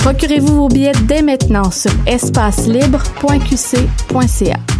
Procurez-vous vos billets dès maintenant sur espacelibre.qc.ca.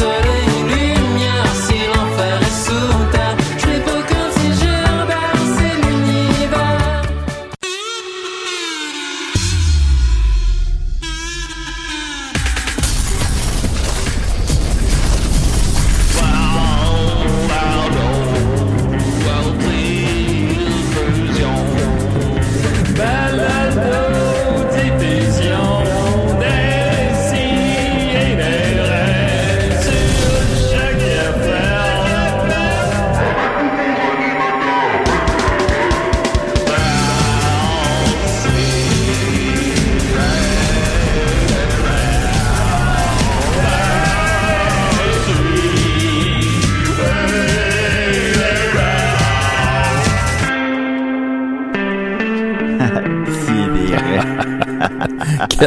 si le soleil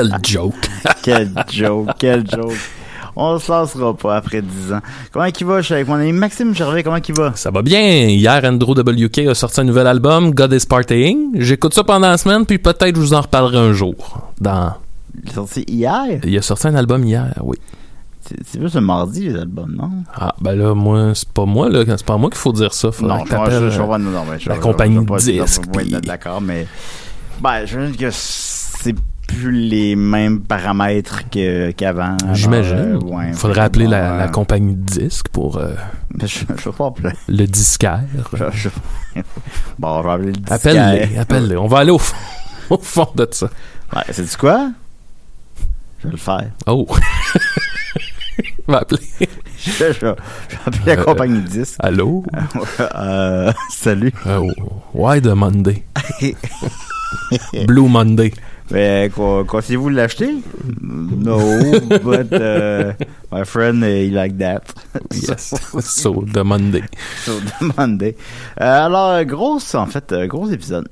Quel joke. Quel joke, quel joke. On se lancera pas après 10 ans. Comment il va? Je suis avec mon ami Maxime Gervais. Comment il va? Ça va bien. Hier, Andrew WK a sorti un nouvel album, God is Partying. J'écoute ça pendant la semaine, puis peut-être je vous en reparlerai un jour. Dans... Il est sorti hier? Il a sorti un album hier, oui. C'est juste un mardi, les albums, non? Ah, ben là, moi, c'est pas moi, là. C'est pas moi qu'il faut dire ça. Non, je, je, je, non, non, je- la compagnie je- je- puis- D'accord, mais. Ben, je veux dire que c'est les mêmes paramètres que- qu'avant. J'imagine. euh, ouais, Il faudrait appeler la, euh, la compagnie de disques pour euh, Je, je vais pas appeler. le disquaire. Je, je- bon, je vais appeler le disquaire. Appelle-les, appelle-les. On va aller au fond, au fond de ça. Ouais, c'est quoi? Je vais le faire. Oh! On va appeler. Je, je, je vais appeler la Euh, compagnie de disques. Allô? Euh, salut. Why the Monday? Blue Monday. Mais quoi, comptez-vous l'acheter? No, but uh, my friend, uh, he like that. Yes. So, the Monday. So, demandez. Euh, alors, grosse, en fait, euh, gros épisode.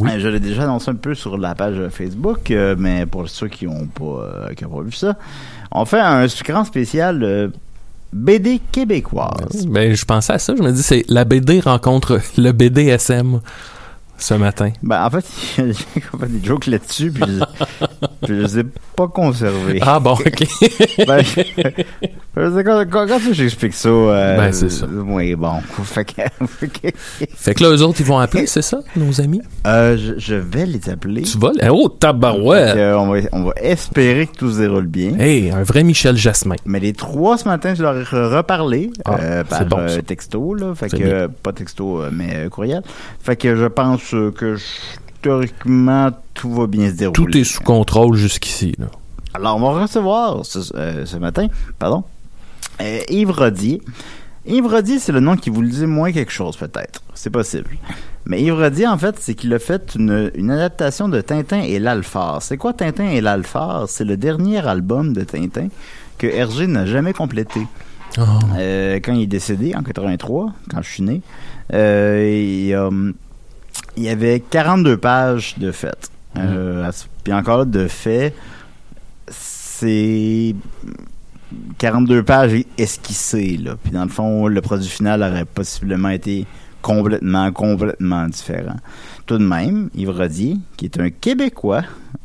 Oui. Euh, je l'ai déjà annoncé un peu sur la page Facebook, euh, mais pour ceux qui n'ont pas, euh, qui ont pas vu ça, on fait un grand spécial euh, BD québécoise. Ben, je pensais à ça. Je me dis, c'est la BD rencontre le BDSM ce matin. Ben, en fait, j'ai fait des jokes là-dessus, puis je, puis je les ai pas conservés. Ah bon, ok. Ben, quand, quand, quand j'explique ça, euh, Ben, c'est ça. Oui, bon. Fait que, fait que- là, eux autres, ils vont appeler, c'est ça, nos amis? euh, je, je vais les appeler. Tu vas? Oh, tabarouette! on, va, on va espérer que tout se déroule bien. Hey, un vrai Michel Jasmin. Mais les trois ce matin, je leur ai reparlé Ah, euh, par bon, euh, texto, là. Fait que, bien. pas texto, mais euh, courriel. Fait que je pense euh, que théoriquement, tout va bien se dérouler. Tout est sous contrôle jusqu'ici. Alors, on va recevoir ce, euh, ce matin, pardon, euh, Yves Rodier. Yves Rodier, c'est le nom qui vous le dit moins quelque chose, peut-être. C'est possible. Mais Yves Rodier, en fait, c'est qu'il a fait une, une adaptation de Tintin et l'Alphard. C'est quoi Tintin et l'Alphard? C'est le dernier album de Tintin que Hergé n'a jamais complété. Oh. Euh, quand il est décédé, en 83, quand je suis né, il, il y avait 42 pages de faits. Euh, ce- Puis encore là, de faits, c'est 42 pages esquissées. Là. Puis dans le fond, le produit final aurait possiblement été complètement, complètement différent. Tout de même, Yves Rodier, qui est un Québécois,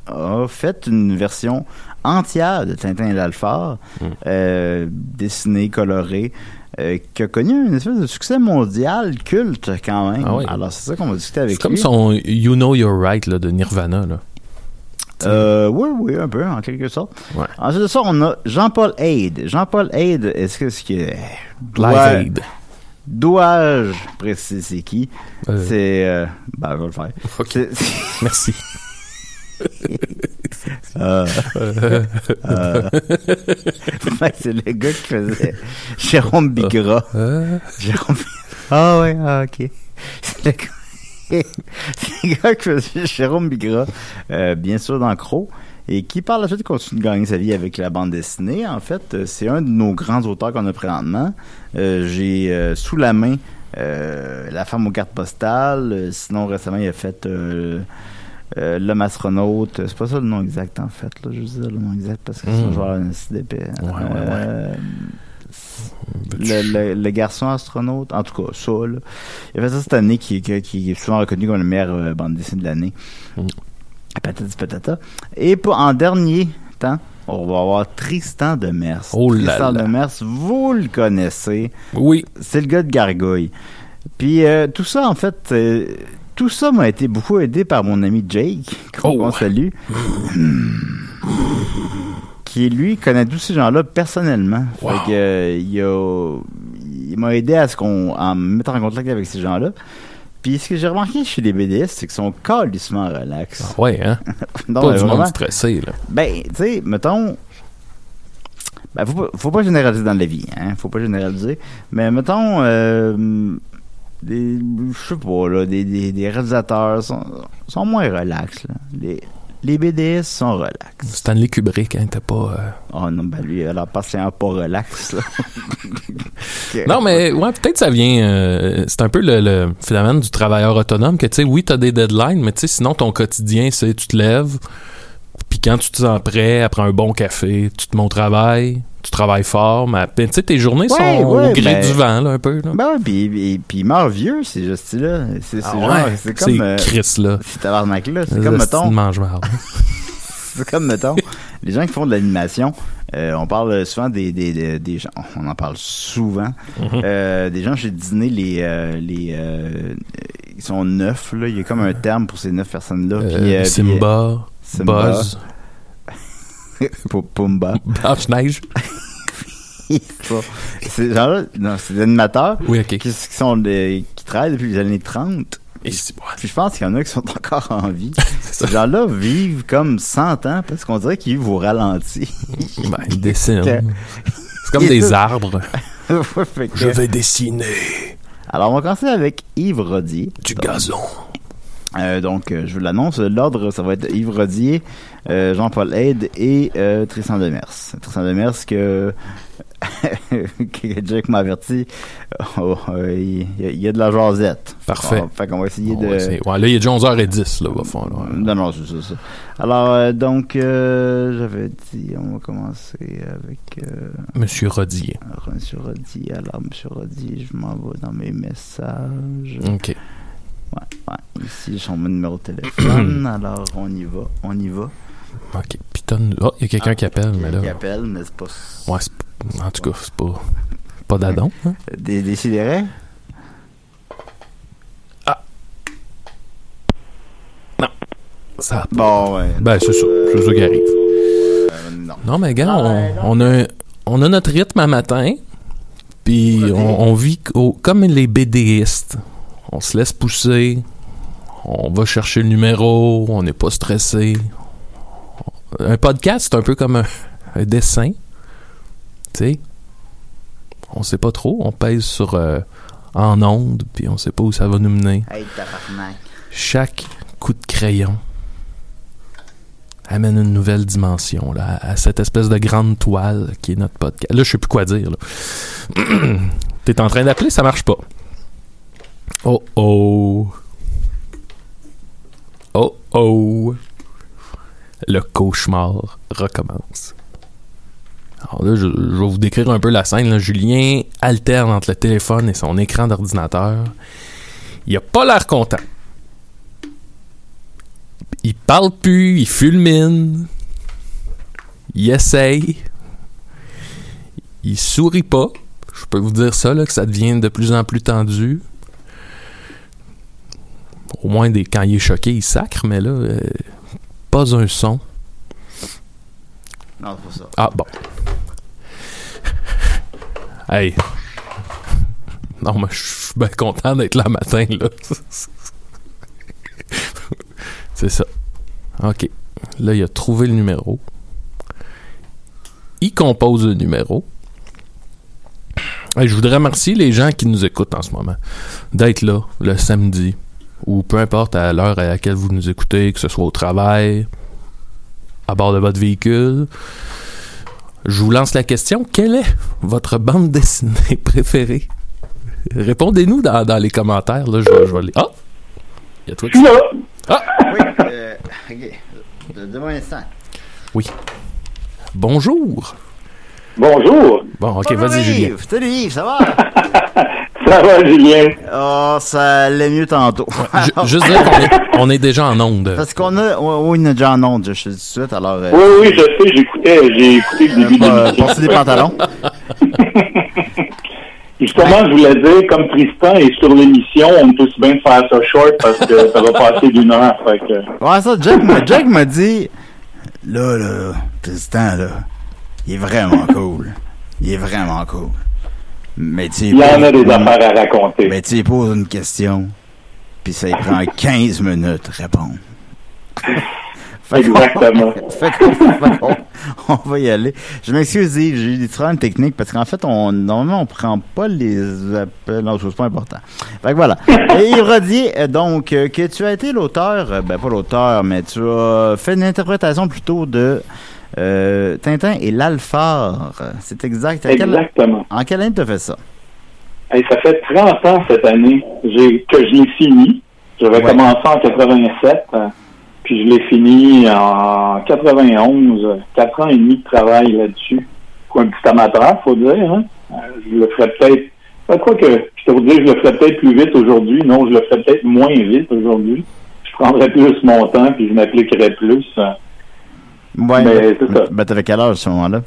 a fait une version entière de Tintin et l'Alphard, euh, dessinée, colorée, euh, qui a connu une espèce de succès mondial culte quand même. Ah oui. Alors c'est ça qu'on va discuter avec C'est comme lui. son You Know You're Right là, de Nirvana. Là. Euh, oui, oui, un peu, en quelque sorte. Ouais. Ensuite de ça, on a Jean-Paul Haid. Jean-Paul Haid, est-ce que ce qui est... Dois-je préciser c'est qui? Euh. C'est... euh, ben, je vais le faire. Merci. euh, euh, c'est le gars qui faisait Jérôme Bigra. Euh, Jérôme Ah ouais, ah, ok. C'est le gars, le gars qui faisait Jérôme Bigra, euh, bien sûr dans Crow, et qui par la suite continue de gagner sa vie avec la bande dessinée. En fait, c'est un de nos grands auteurs qu'on a présentement. Euh, J'ai euh, sous la main euh, La femme aux cartes postales. Sinon, récemment, il a fait euh, euh, L'homme astronaute. C'est pas ça le nom exact, en fait. Là. Je veux dire le nom exact parce que Mm. c'est genre un site d'épais. Ouais, ouais, ouais. Euh, le, le- le garçon astronaute, en tout cas, ça, là. Il a fait ça cette année, qui, qui, qui est souvent reconnu comme la meilleure euh, bande dessinée de l'année. Mm. Patati patata. Et pour, en dernier temps, on va avoir Tristan de Mers. Oh là Tristan là. de Mers, vous le connaissez. Oui. C'est le gars de Gargouille. Puis euh, tout ça, en fait, euh, tout ça m'a été beaucoup aidé par mon ami Jake, qu'on Oh. salue. qui, lui, connaît tous ces gens-là personnellement. Wow. Fait que, euh, il a- il m'a aidé à ce qu'on à me mettre en contact avec ces gens-là. Puis ce que j'ai remarqué chez les BDS, c'est qu'ils sont calissement relax. Ouais, hein? Non, pas mais du vraiment, monde stressé, là. ben, tu sais, mettons. Ben, faut pas, faut pas généraliser dans la vie, hein. Faut pas généraliser. Mais mettons, euh, des, je sais pas, là, des, des, des réalisateurs sont, sont moins relax, là. Les, les BDS sont relax. Stanley Kubrick, hein, t'as pas... euh, Oh non, ben lui, alors, partiellement pas relax, là. Non, mais ouais, peut-être ça vient. euh, c'est un peu le, le phénomène du travailleur autonome que tu sais, oui, t'as des deadlines, mais tu sais, sinon ton quotidien, c'est tu te lèves, puis quand tu te sens prêt, après un bon café, tu te mets au travail, tu travailles fort, mais puis, tu sais, tes journées Ouais, sont ouais, au gré ben- du vent, là, un peu. Là. Ben et- puis il meurt vieux, c'est juste là. C'est Ah c'est ouais, comme. euh, Chris, là. c'est tabarnak-là. C'est comme, mettons. mange-marde. C'est comme, mettons, les gens qui font de l'animation, euh, on parle souvent des, des, des, des gens, on en parle souvent, Mhm. euh, des gens chez Disney, les, euh, les, ils sont neuf, là, il y a comme un terme pour ces neuf personnes-là. Puis, puis, Simba, Simba. Buzz, Pumba. Blanche-Neige. Ces gens-là, c'est des animateurs Oui, qui, qui sont des, qui travaillent depuis les années 30. Et ouais, Puis je pense qu'il y en a qui sont encore en vie. Ces gens-là vivent comme 100 ans parce qu'on dirait qu'ils vivent au ralenti. Ben, ils dessinent. C'est comme des arbres. Que- vais dessiner Alors, on va commencer avec Yves Rodier. du Donc, gazon. euh, donc, euh, je vous l'annonce, l'ordre, ça va être Yves Rodier, Jean-Paul Aide et euh, Tristan Demers. Tristan Demers que, Jack m'a averti, oh, euh, il y, a- il y a de la jasette. Parfait. Fait qu'on va essayer On de... va essayer. Ouais, là, il est déjà 11h10, là, au fond. là. Non, non, c'est ça, ça. Alors, euh, donc, euh, j'avais dit, on va commencer avec euh, Monsieur Rodier. alors, Monsieur Rodier. Alors, Monsieur Rodier, je m'en vais dans mes messages. OK. Ouais, ouais. Ici, j'ai mon numéro de téléphone. alors, on y va, on y va. OK. Piton. Oh, il y a quelqu'un qui appelle, mais là. Qui appelle, mais c'est pas... Ouais, c'est p- en tout cas, c'est pas. Pas d'adon. hein? Des, des sidérés? Ça. Bon, ouais. Ben, c'est ça. C'est ça qui arrive. Euh, non. Non, mais gars, Ah, on, ben, non. on a, on a notre rythme à matin. Puis on, on vit au- comme les BDistes. On se laisse pousser. On va chercher le numéro, on n'est pas stressé. Un podcast, c'est un peu comme un, un dessin. Tu sais, on sait pas trop. On pèse sur euh, en onde, puis on sait pas où ça va nous mener. Hey. Chaque coup de crayon amène une nouvelle dimension là, à cette espèce de grande toile qui est notre podcast. Là, je sais plus quoi dire. T'es en train d'appeler, ça marche pas. Oh oh. Oh oh. Le cauchemar recommence. Alors là, je, vais vous décrire un peu la scène. Julien alterne entre le téléphone et son écran d'ordinateur. Il a pas l'air content. Il parle plus, il fulmine. Il essaye. Il sourit pas. Je peux vous dire ça, que ça devient de plus en plus tendu. Au moins, des, quand il est choqué, il sacre, mais là, euh, pas un son. Non, c'est pas ça. Ah, bon. Hey. Non, mais je suis bien content d'être là matin, là. C'est ça. OK. Là, il a trouvé le numéro. Il compose le numéro. Hey, je voudrais remercier les gens qui nous écoutent en ce moment. D'être là le samedi ou peu importe à l'heure à laquelle vous nous écoutez, que ce soit au travail, à bord de votre véhicule. Je vous lance la question. Quelle est votre bande dessinée préférée? Répondez-nous dans, dans les commentaires. Là, je, vais- je vais les... Ah! Il y a toi qui... Ah! Oui, euh, un instant. Bonjour! Bonjour. Bon, ok, vas-y, Julien. Salut Yves, ça va? Ça va, Julien? oh, ça allait mieux tantôt. Ju- juste dire qu'on est, on est déjà en onde. Parce qu'on a, oui, oui, on a déjà en onde, je dis tout de suite, alors, euh, Oui, oui, je sais, j'écoutais, j'ai écouté le début de euh, l'émission. passer des pantalons. Justement, je voulais dire, comme Tristan est sur l'émission, on peut aussi bien faire ça short parce que ça va passer d'une heure. Fait que... Ouais, ça, Jack, m'a- Jack m'a dit, là, là, Tristan, là, il est vraiment cool. Il est vraiment cool. Mais tu Il y en a des affaires à raconter. Mais tu sais, pose une question, puis ça prend 15 minutes répondre. Fait Exactement. fait on va y aller. Je m'excuse, j'ai eu des problèmes techniques parce qu'en fait, on, normalement, on prend pas les appels. Non, c'est pas important. Fait que voilà. Et Yves Rodier, euh, donc, euh, que tu as été l'auteur, euh, ben pas l'auteur, mais tu as fait une interprétation plutôt de euh, Tintin et l'Alphard. C'est exact. À quelle- Exactement. en quelle année tu as fait ça? Hey, ça fait 30 ans cette année que je l'ai fini. J'avais Ouais. commencé en 87, euh, puis je l'ai fini en 91. euh, Quatre ans et demi de travail là-dessus. Pour un petit amateur, faut dire. Hein? Euh, Je le ferais peut-être... Pas quoi que je te dire, je le ferais peut-être plus vite aujourd'hui. Non, je le ferais peut-être moins vite aujourd'hui. Je prendrais plus mon temps, puis je m'appliquerais plus. Ouais, Mais c'est ça. Ben, t'avais quel âge à ce moment-là?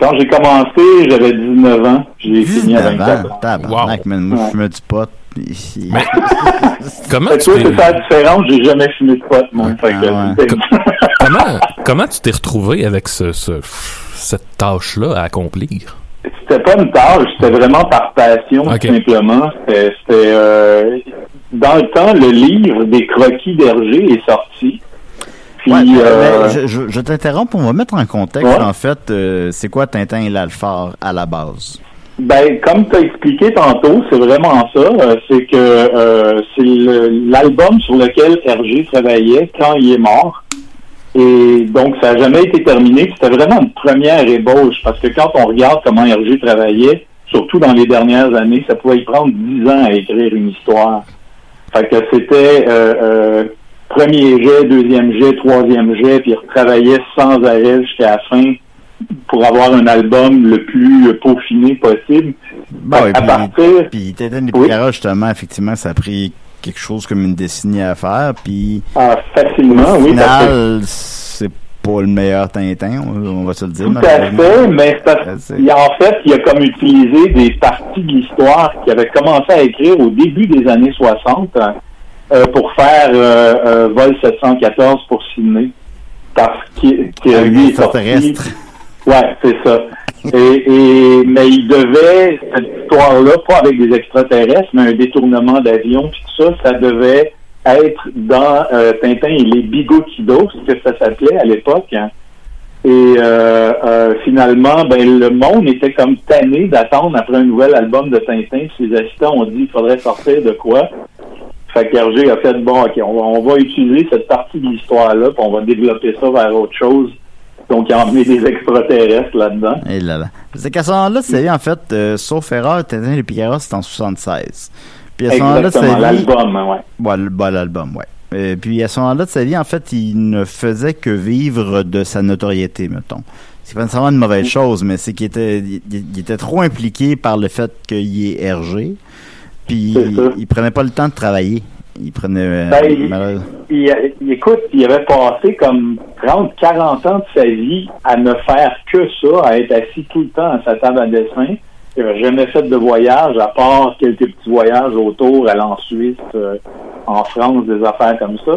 Quand j'ai commencé, j'avais 19 ans. J'ai fini à 24 ans. Tabarnak, man. Moi, Ouais. je fumais du pot. Ici. Comment Fait tu toi, t'es, c'est ça la différence. J'ai jamais fumé de pot, moi. Ah ouais. comment, comment tu t'es retrouvé avec ce, ce- cette tâche-là à accomplir? C'était pas une tâche, c'était vraiment par passion, tout simplement. C'était, c'était, euh, dans le temps, le livre des croquis d'Hergé est sorti. Puis, Ouais, euh, je, je, je t'interromps, on va mettre en contexte, Ouais. en fait, euh, c'est quoi Tintin et l'Alphard à la base? ben, comme tu as expliqué tantôt, c'est vraiment ça. euh, c'est que c'est l'album sur lequel Hergé travaillait quand il est mort. Et donc, ça n'a jamais été terminé. C'était vraiment une première ébauche parce que quand on regarde comment Hergé travaillait, surtout dans les dernières années, ça pouvait y prendre dix ans à écrire une histoire. Fait que c'était premier jet, deuxième jet, troisième jet, puis il retravaillait sans arrêt jusqu'à la fin pour avoir un album le plus peaufiné possible. Bon, Fait et puis, partir, puis Tintin et Oui. Justement, effectivement, ça a pris quelque chose comme une décennie à faire, puis ah, facilement, au oui, final, c'est pas le meilleur Tintin, on, va se le dire. Tout à fait, mais parce- en fait, il a comme utilisé des parties de l'histoire qu'il avait commencé à écrire au début des années 60 euh, pour faire euh, Vol 714 pour Sydney. Parce qu'il que Avec lui est sorti-. Ouais, c'est ça. Et, et- mais il devait, cette histoire-là, pas avec des extraterrestres, mais un détournement d'avion, puis tout ça, ça devait être dans euh, Tintin et les Bigotidos, ce que ça s'appelait à l'époque. hein. Et euh, euh, finalement, ben le monde était comme tanné d'attendre après un nouvel album de Tintin. Ses assistants ont dit qu'il faudrait sortir de quoi? Fait qu'Hergé a fait bon, ok, on va, on va utiliser cette partie de l'histoire-là, puis on va développer ça vers autre chose. Donc, il a emmené des extraterrestres là-dedans. Et là là. C'est qu'à ce moment-là de sa vie, en fait, euh, sauf erreur, Tintin et les Picaros, c'est en 76. Puis à ce moment-là de sa Exactement, vie... l'album, ouais. Bah, l'album, ouais. Euh, puis à ce moment-là de sa vie, en fait, il ne faisait que vivre de sa notoriété, mettons. C'est pas nécessairement une mauvaise chose, mais c'est qu'il était, il, il était trop impliqué par le fait qu'il est RG. Puis il, il prenait pas le temps de travailler. Il prenait. euh, Ben, il- malheure- Il, il- écoute, il avait passé comme 30, 40 ans de sa vie à ne faire que ça, à être assis tout le temps à sa table à dessin. Il n'avait jamais fait de voyage, à part quelques petits voyages autour, aller en Suisse, euh, en France, des affaires comme ça.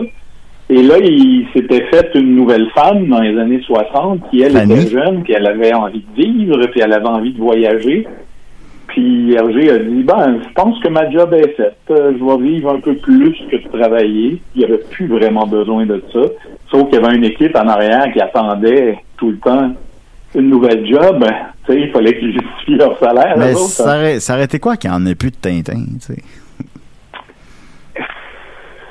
Et là, il s'était fait une nouvelle femme dans les années 60, qui, elle, Fanny. était jeune, puis elle avait envie de vivre, puis elle avait envie de voyager. Puis Hergé a dit, ben, je pense que ma job est faite. Euh, je vais vivre un peu plus que de travailler. Il n'y avait plus vraiment besoin de ça. Sauf qu'il y avait une équipe en arrière qui attendait tout le temps une nouvelle job. Tu sais, il fallait qu'ils justifient leur salaire. Mais eux autres, ça hein. aurait, ça aurait été quoi qu'il n'y en ait plus de Tintin, tu sais?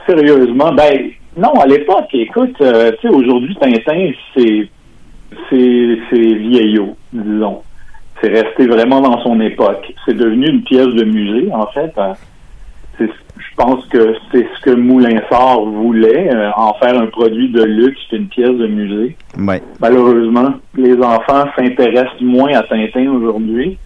Sérieusement, ben, non, à l'époque, écoute, euh, tu sais, aujourd'hui, Tintin, c'est, c'est, c'est vieillot, disons. C'est resté vraiment dans son époque. C'est devenu une pièce de musée, en fait. hein. C'est- je pense que c'est ce que Moulinsart voulait, euh, en faire un produit de luxe, une pièce de musée. Ouais. Malheureusement, les enfants s'intéressent moins à Tintin aujourd'hui.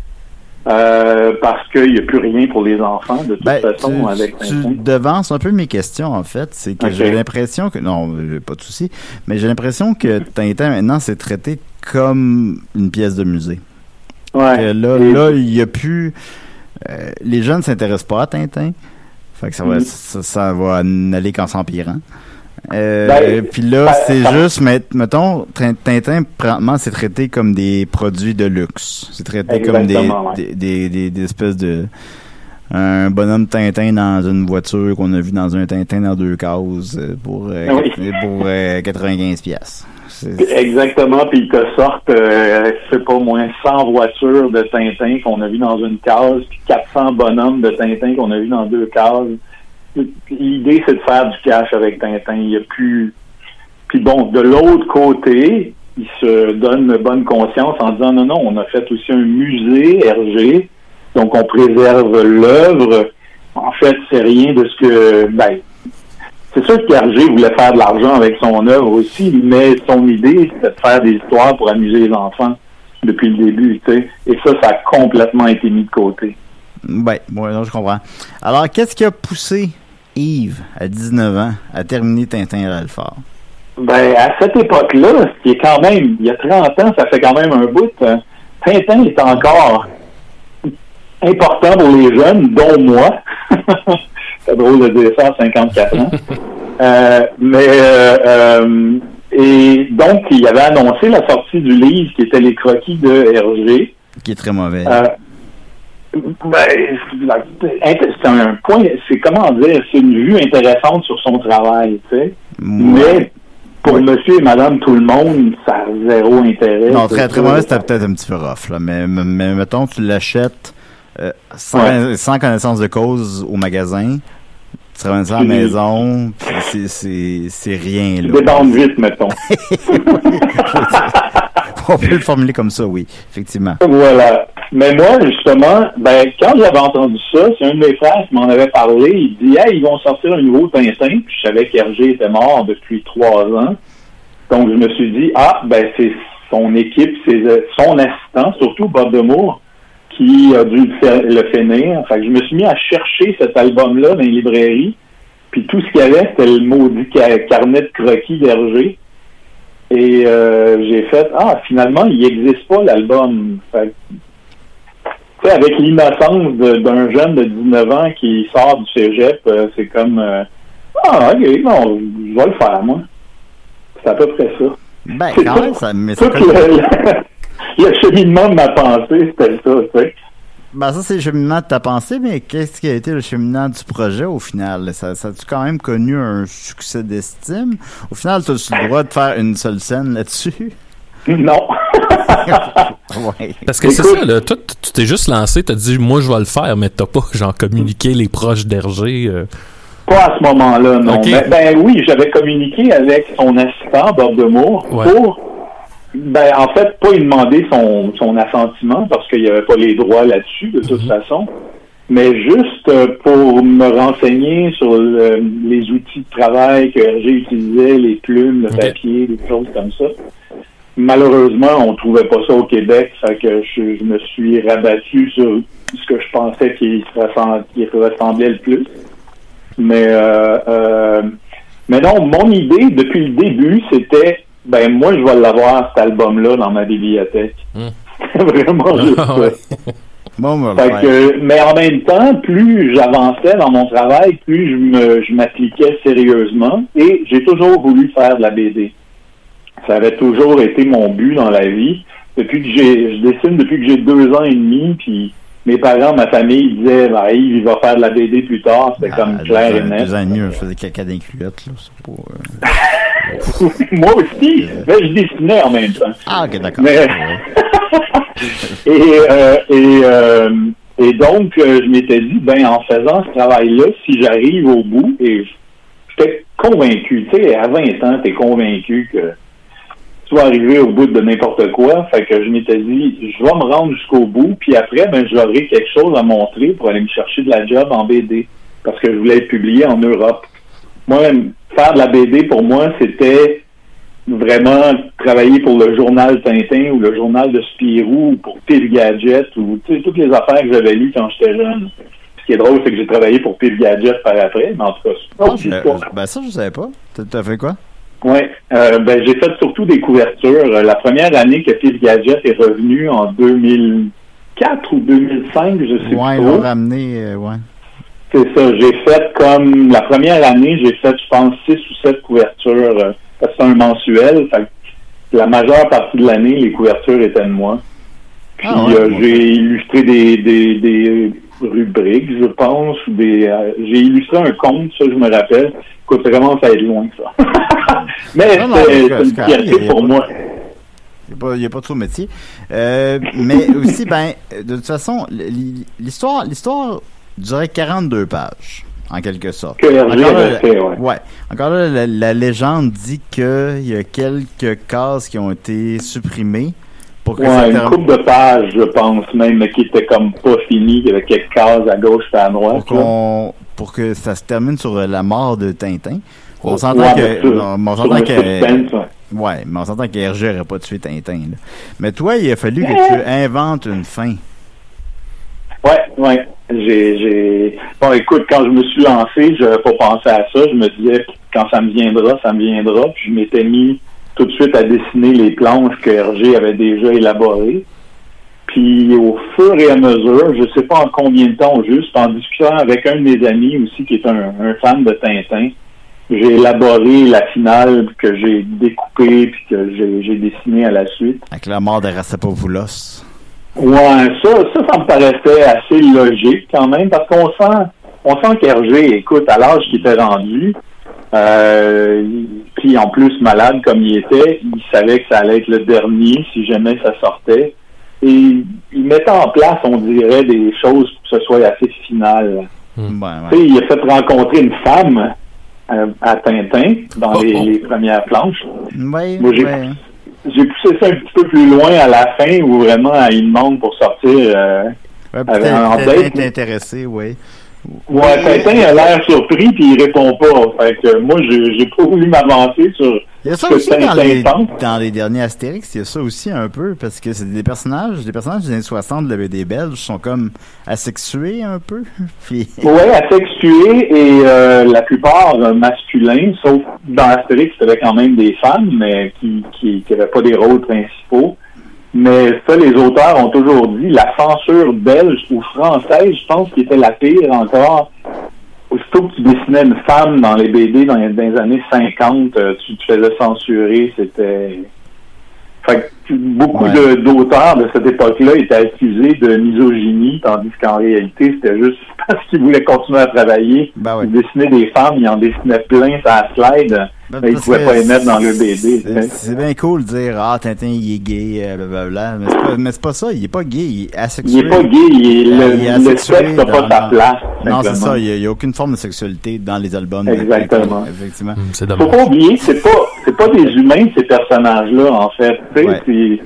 euh, parce qu'il n'y a plus rien pour les enfants, de toute Ben, façon, tu, avec tu Tintin. devances un peu mes questions, en fait. C'est que j'ai l'impression que... Non, j'ai pas de souci. Mais j'ai l'impression que Tintin, maintenant, c'est traité comme une pièce de musée. Ouais. Là, Et- là, il y a plus... euh, les jeunes s'intéressent pas à Tintin. Fait que ça va, Mhm. ça, ça va n'aller qu'en s'empirant. Euh, Ben, puis là, ben, c'est juste, mais mettons, Tin- Tintin, présentement, c'est traité comme des produits de luxe. C'est traité comme des, Exactement, ouais. des, des, des- des espèces de... Un bonhomme Tintin dans une voiture qu'on a vu dans un Tintin dans deux cases euh, pour, euh, Oui. pour euh, 95 pièces. Exactement, puis ils te sortent, euh, c'est pas moins 100 voitures de Tintin qu'on a vu dans une case, puis 400 bonhommes de Tintin qu'on a vu dans deux cases. L'idée, c'est de faire du cash avec Tintin. Il y a plus... Puis bon, de l'autre côté, ils se donnent bonne conscience en disant non, non, on a fait aussi un musée RG, donc on préserve l'œuvre. En fait, c'est rien de ce que... Ben, c'est sûr que Hergé voulait faire de l'argent avec son œuvre aussi, mais son idée, c'était de faire des histoires pour amuser les enfants depuis le début, tu sais. Et ça, ça a complètement été mis de côté. Ouais, ouais, non, je comprends. Alors, qu'est-ce qui a poussé Yves, à 19 ans, à terminer Tintin et Ralphard? Ben, à cette époque-là, ce qui est quand même, il y a 30 ans, ça fait quand même un bout, hein, Tintin est encore important pour les jeunes, dont moi. c'est drôle de dire ça à 54 ans. Euh, mais, euh, euh, et donc, il avait annoncé la sortie du livre qui était Les croquis de Hergé. Qui est très mauvais. Euh, ben, c'est un point, c'est comment dire, c'est une vue intéressante sur son travail, tu sais. Mais pour monsieur et madame tout le monde, ça a zéro intérêt. Non, très, très mauvais, c'était peut-être un petit peu rough, là. Mais, mais, mais mettons, tu l'achètes euh, sans, Ouais. sans connaissance de cause au magasin. Tu ramènes ça à la maison, puis c'est, rien, là. Débande vite, mettons. On peut le formuler comme ça, oui, effectivement. Voilà. Mais moi, justement, ben, quand j'avais entendu ça, c'est un de mes frères qui m'en avait parlé. Il dit, hey, ils vont sortir un nouveau Tintin. Puis je savais qu'Hergé était mort depuis trois ans. Donc, je me suis dit, ah, ben, c'est son équipe, c'est son assistant, surtout Bob Demour, qui a dû le, faire- le finir. Fait que je me suis mis à chercher cet album-là dans les librairies. Puis tout ce qu'il y avait, c'était le maudit ca- carnet de croquis d'Hergé. Et euh, j'ai fait Ah, finalement, il n'existe pas l'album. Avec l'innocence d'un jeune de 19 ans qui sort du cégep, euh, c'est comme euh, Ah, ok, non, je vais le faire, moi. C'est à peu près ça. Ben, quand même, ça, mais ça Tout le, cheminement de ma pensée, c'était ça, tu sais. Ben, ça, c'est le cheminement de ta pensée, mais qu'est-ce qui a été le cheminement du projet au final? Ça, ça a-tu quand même connu un succès d'estime? Au final, tu as le droit de faire une seule scène là-dessus? Non. ouais. Parce que c'est ça, là. Toi, tu t'es juste lancé, t'as dit, moi, je vais le faire, mais t'as pas, genre, communiqué les proches d'Hergé. euh. Pas à ce moment-là, non. Ok. Ben, ben oui, j'avais communiqué avec son assistant, Bob Demour, Ouais. pour, ben, en fait, pas lui demander son, son assentiment, parce qu'il n'y avait pas les droits là-dessus, de Mhm. toute façon, mais juste euh, pour me renseigner sur le- les outils de travail que RG utilisait, les plumes, le papier, des choses comme ça. Malheureusement, on trouvait pas ça au Québec, fait que je, je me suis rabattu sur ce que je pensais qu'il ressemblait le plus. Mais euh, euh, mais non, mon idée depuis le début, c'était ben moi je vais l'avoir cet album-là dans ma bibliothèque. Hmm. Vraiment juste Ah ça. ouais. Bon, ben, Fait ouais. que, mais en même temps, plus j'avançais dans mon travail, plus je me je m'appliquais sérieusement et j'ai toujours voulu faire de la BD. Ça avait toujours été mon but dans la vie. Depuis que j'ai, je dessine depuis que j'ai deux ans et demi, puis mes parents, ma famille disaient, ben, Yves, il va faire de la BD plus tard. C'était Ah, comme clair et net. Deux ans et demi, je faisais caca d'un culotte, là. C'est pas, euh, Moi aussi, mais je dessinais en même temps. Ah, ok, d'accord. Mais-. Et, euh, et, euh, et donc, je m'étais dit, ben, en faisant ce travail-là, si j'arrive au bout, et j'étais convaincu, tu sais, à 20 ans, t'es convaincu que vas arriver au bout de n'importe quoi. Fait que je m'étais dit, je vais me rendre jusqu'au bout, puis après, ben, j'aurai quelque chose à montrer pour aller me chercher de la job en BD. Parce que je voulais être publié en Europe. Moi, faire de la BD, pour moi, c'était vraiment travailler pour le journal Tintin ou le journal de Spirou ou pour Pile Gadget ou toutes les affaires que j'avais lues quand j'étais jeune. Ce qui est drôle, c'est que j'ai travaillé pour Pile Gadget par après, mais en tout cas, c'est ben, ça, je savais pas. T'as fait quoi? Ouais, euh, ben j'ai fait surtout des couvertures. Euh, La première année que Pile Gadget est revenu en 2004 ou 2005, je sais Ouais, plus ils ramené, euh, ouais. C'est ça. J'ai fait comme la première année, j'ai fait, je pense, six ou sept couvertures. euh, c'est un mensuel. Fait que la majeure partie de l'année, les couvertures étaient de moi. Puis Ah ouais, euh, ouais. j'ai illustré des, des, des rubriques, je pense, ou des. euh, j'ai illustré un conte, ça je me rappelle. Écoute, ça commence à être loin ça. Mais Non, non, c'est une fierté pour moi. Il n'y a, a pas trop de métier. Euh, mais aussi, ben, de toute façon, l'histoire, l'histoire durait 42 pages, en quelque sorte. Que Encore là, fait, ouais. Encore là, la, la légende dit qu'il y a quelques cases qui ont été supprimées pour que ça Ouais, une coupe de pages, je pense, même, mais qui était comme pas finie, il y avait quelques cases à gauche et à droite. pour, qu'on- pour que ça se termine sur la mort de Tintin. On Ouais, s'entend que, on s'entend que, ouais. ouais, mais on s'entend qu'Hergé n'aurait pas tué Tintin, là. Mais toi, il a fallu que tu inventes une fin. Ouais, ouais. J'ai, j'ai. Bon, écoute, quand je me suis lancé, je n'avais pas pensé à ça. Je me disais, quand ça me viendra, ça me viendra. Puis je m'étais mis tout de suite à dessiner les planches que Hergé avait déjà élaborées. Puis au fur et à mesure, je sais pas en combien de temps juste, en discutant avec un de mes amis aussi qui est un, un fan de Tintin, j'ai élaboré la finale que j'ai découpée puis que j'ai, j'ai dessiné à la suite. Avec la mort de Rassapopoulos. Ouais, ça, ça, ça me paraissait assez logique quand même, parce qu'on sent, on sent qu'Hergé, écoute, à l'âge qu'il était rendu, euh, puis en plus malade comme il était, il savait que ça allait être le dernier si jamais ça sortait. Et il mettait en place, on dirait, des choses pour que ce soit assez final. Ouais, Tu ouais. sais, il a fait rencontrer une femme euh, à Tintin dans Oh, les, oh. les premières planches. Ouais, Moi, j'ai- poussé ça un petit peu plus loin à la fin où vraiment il demande pour sortir. euh, Ouais, peut-être intéressé, oui. Ouais, Tintin a l'air surpris puis il répond pas. Fait que moi, j'ai pas voulu m'avancer sur Il y a ça aussi dans les, pense. dans les derniers Astérix, il y a ça aussi un peu, parce que c'est des personnages, des personnages des années 60 de la BD belge sont comme asexués un peu. Puis, Ouais, asexués et euh, la plupart euh, masculins, sauf dans Astérix, c'était quand même des femmes, mais qui qui qui pas des rôles principaux. Mais ça, les auteurs ont toujours dit, la censure belge ou française, je pense qu'il était la pire encore. Aussitôt que tu dessinais une femme dans les BD dans les, années 50, euh, tu te faisais censurer, c'était... Fait beaucoup Ouais. d'auteurs de cette époque-là étaient accusés de misogynie, tandis qu'en réalité, c'était juste parce qu'ils voulaient continuer à travailler. Ben. Ils dessinaient des femmes, ils en dessinaient plein la slide, Ben, mais ils pouvaient pas les mettre dans le BD. c'est- bien cool de dire Ah, Tintin, il est gay, euh, blablabla. Mais c'est pas, mais c'est pas ça, il est pas gay, il est asexué. Il est pas gay, il est, Il le, est le asexué sexe n'a pas sa place. Non, c'est ça, il y, a, il aucune forme de sexualité dans les albums. Exactement. Effectivement. Hum, C'est Faut dommage. pas oublier, c'est pas, c'est pas des humains, ces personnages-là, en fait. Tu sais, Ouais. c'est-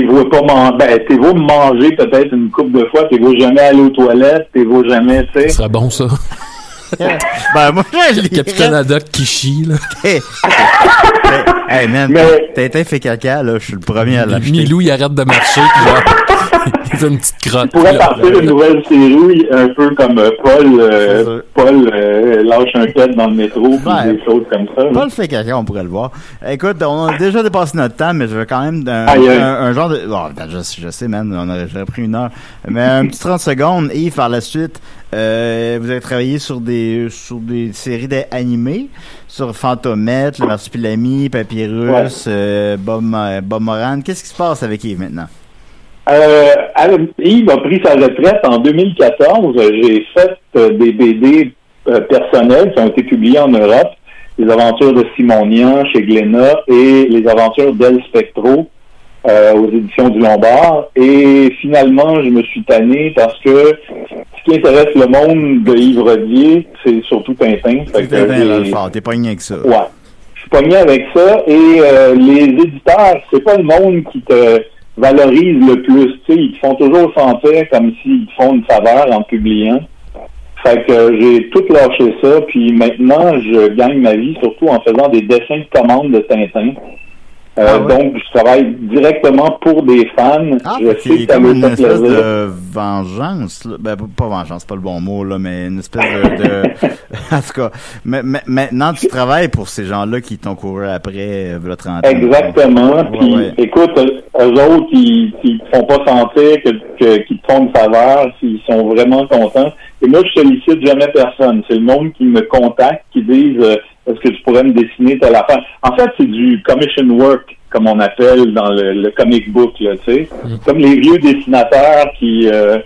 t'es vois pas man- ben, t'es vois manger peut-être une couple de fois, t'es vois jamais aller aux toilettes, t'es vois jamais, tu sais. Ce serait bon, ça. ben, moi, je lirais- Capitaine Haddock qui chie, là. Hey, hey, man, Mais- Tintin fait caca, là, je suis le premier à l'acheter. Milou, il arrête de marcher, puis genre, il fait une petite crotte. Tu pourrais là. partir une nouvelle série, un peu comme euh, Paul, euh. Paul euh, lâche un pet dans le métro, Ouais. des choses comme ça. Paul fait caca, on pourrait le voir. Écoute, on a déjà dépassé notre temps, mais je veux quand même un, genre de... Bon, attends, je, je sais, man, on aurait, j'aurais pris une heure. Mais un petit 30 secondes, Yves, par la suite, euh, vous avez travaillé sur des sur des séries animées, sur Fantomètre, Le Marsupilami, Papyrus, euh, Bob, Bob Moran. Qu'est-ce qui se passe avec Yves maintenant? Euh, Yves a pris sa retraite en 2014. J'ai fait euh, des BD euh, personnels qui ont été publiés en Europe. Les aventures de Simonian chez Glénat et les aventures d'El Spectro euh, aux éditions du Lombard. Et finalement, je me suis tanné parce que ce qui intéresse le monde de Yves Rodier, c'est surtout Tintin. Que. T'es pogné avec ça. Ouais. Je suis pogné avec ça et euh, les éditeurs, c'est pas le monde qui te valorise le plus. Tu sais, ils te font toujours sentir comme s'ils te font une faveur en publiant. Fait que euh, j'ai tout lâché ça, puis maintenant je gagne ma vie surtout en faisant des dessins de commande de Tintin. Euh, Ah ouais? Donc, je travaille directement pour des fans. Ah, je sais que ça comme une espèce plaisir. de vengeance. là. Ben, pas vengeance, c'est pas le bon mot, là, mais une espèce de... de- en tout cas, ma- ma- maintenant, tu travailles pour ces gens-là qui t'ont couru après, euh, v'là 30 ans. Exactement. Ouais, Puis, ouais. écoute, eux eux autres, ils, ils te font pas sentir que, que- qu'ils te font une faveur, s'ils sont vraiment contents. Et moi, je sollicite jamais personne. C'est le monde qui me contacte, qui disent euh, est-ce que tu pourrais me dessiner telle affaire? En fait, c'est du commission work, comme on appelle dans le, le comic book, là, tu sais. Comme les vieux dessinateurs qui euh,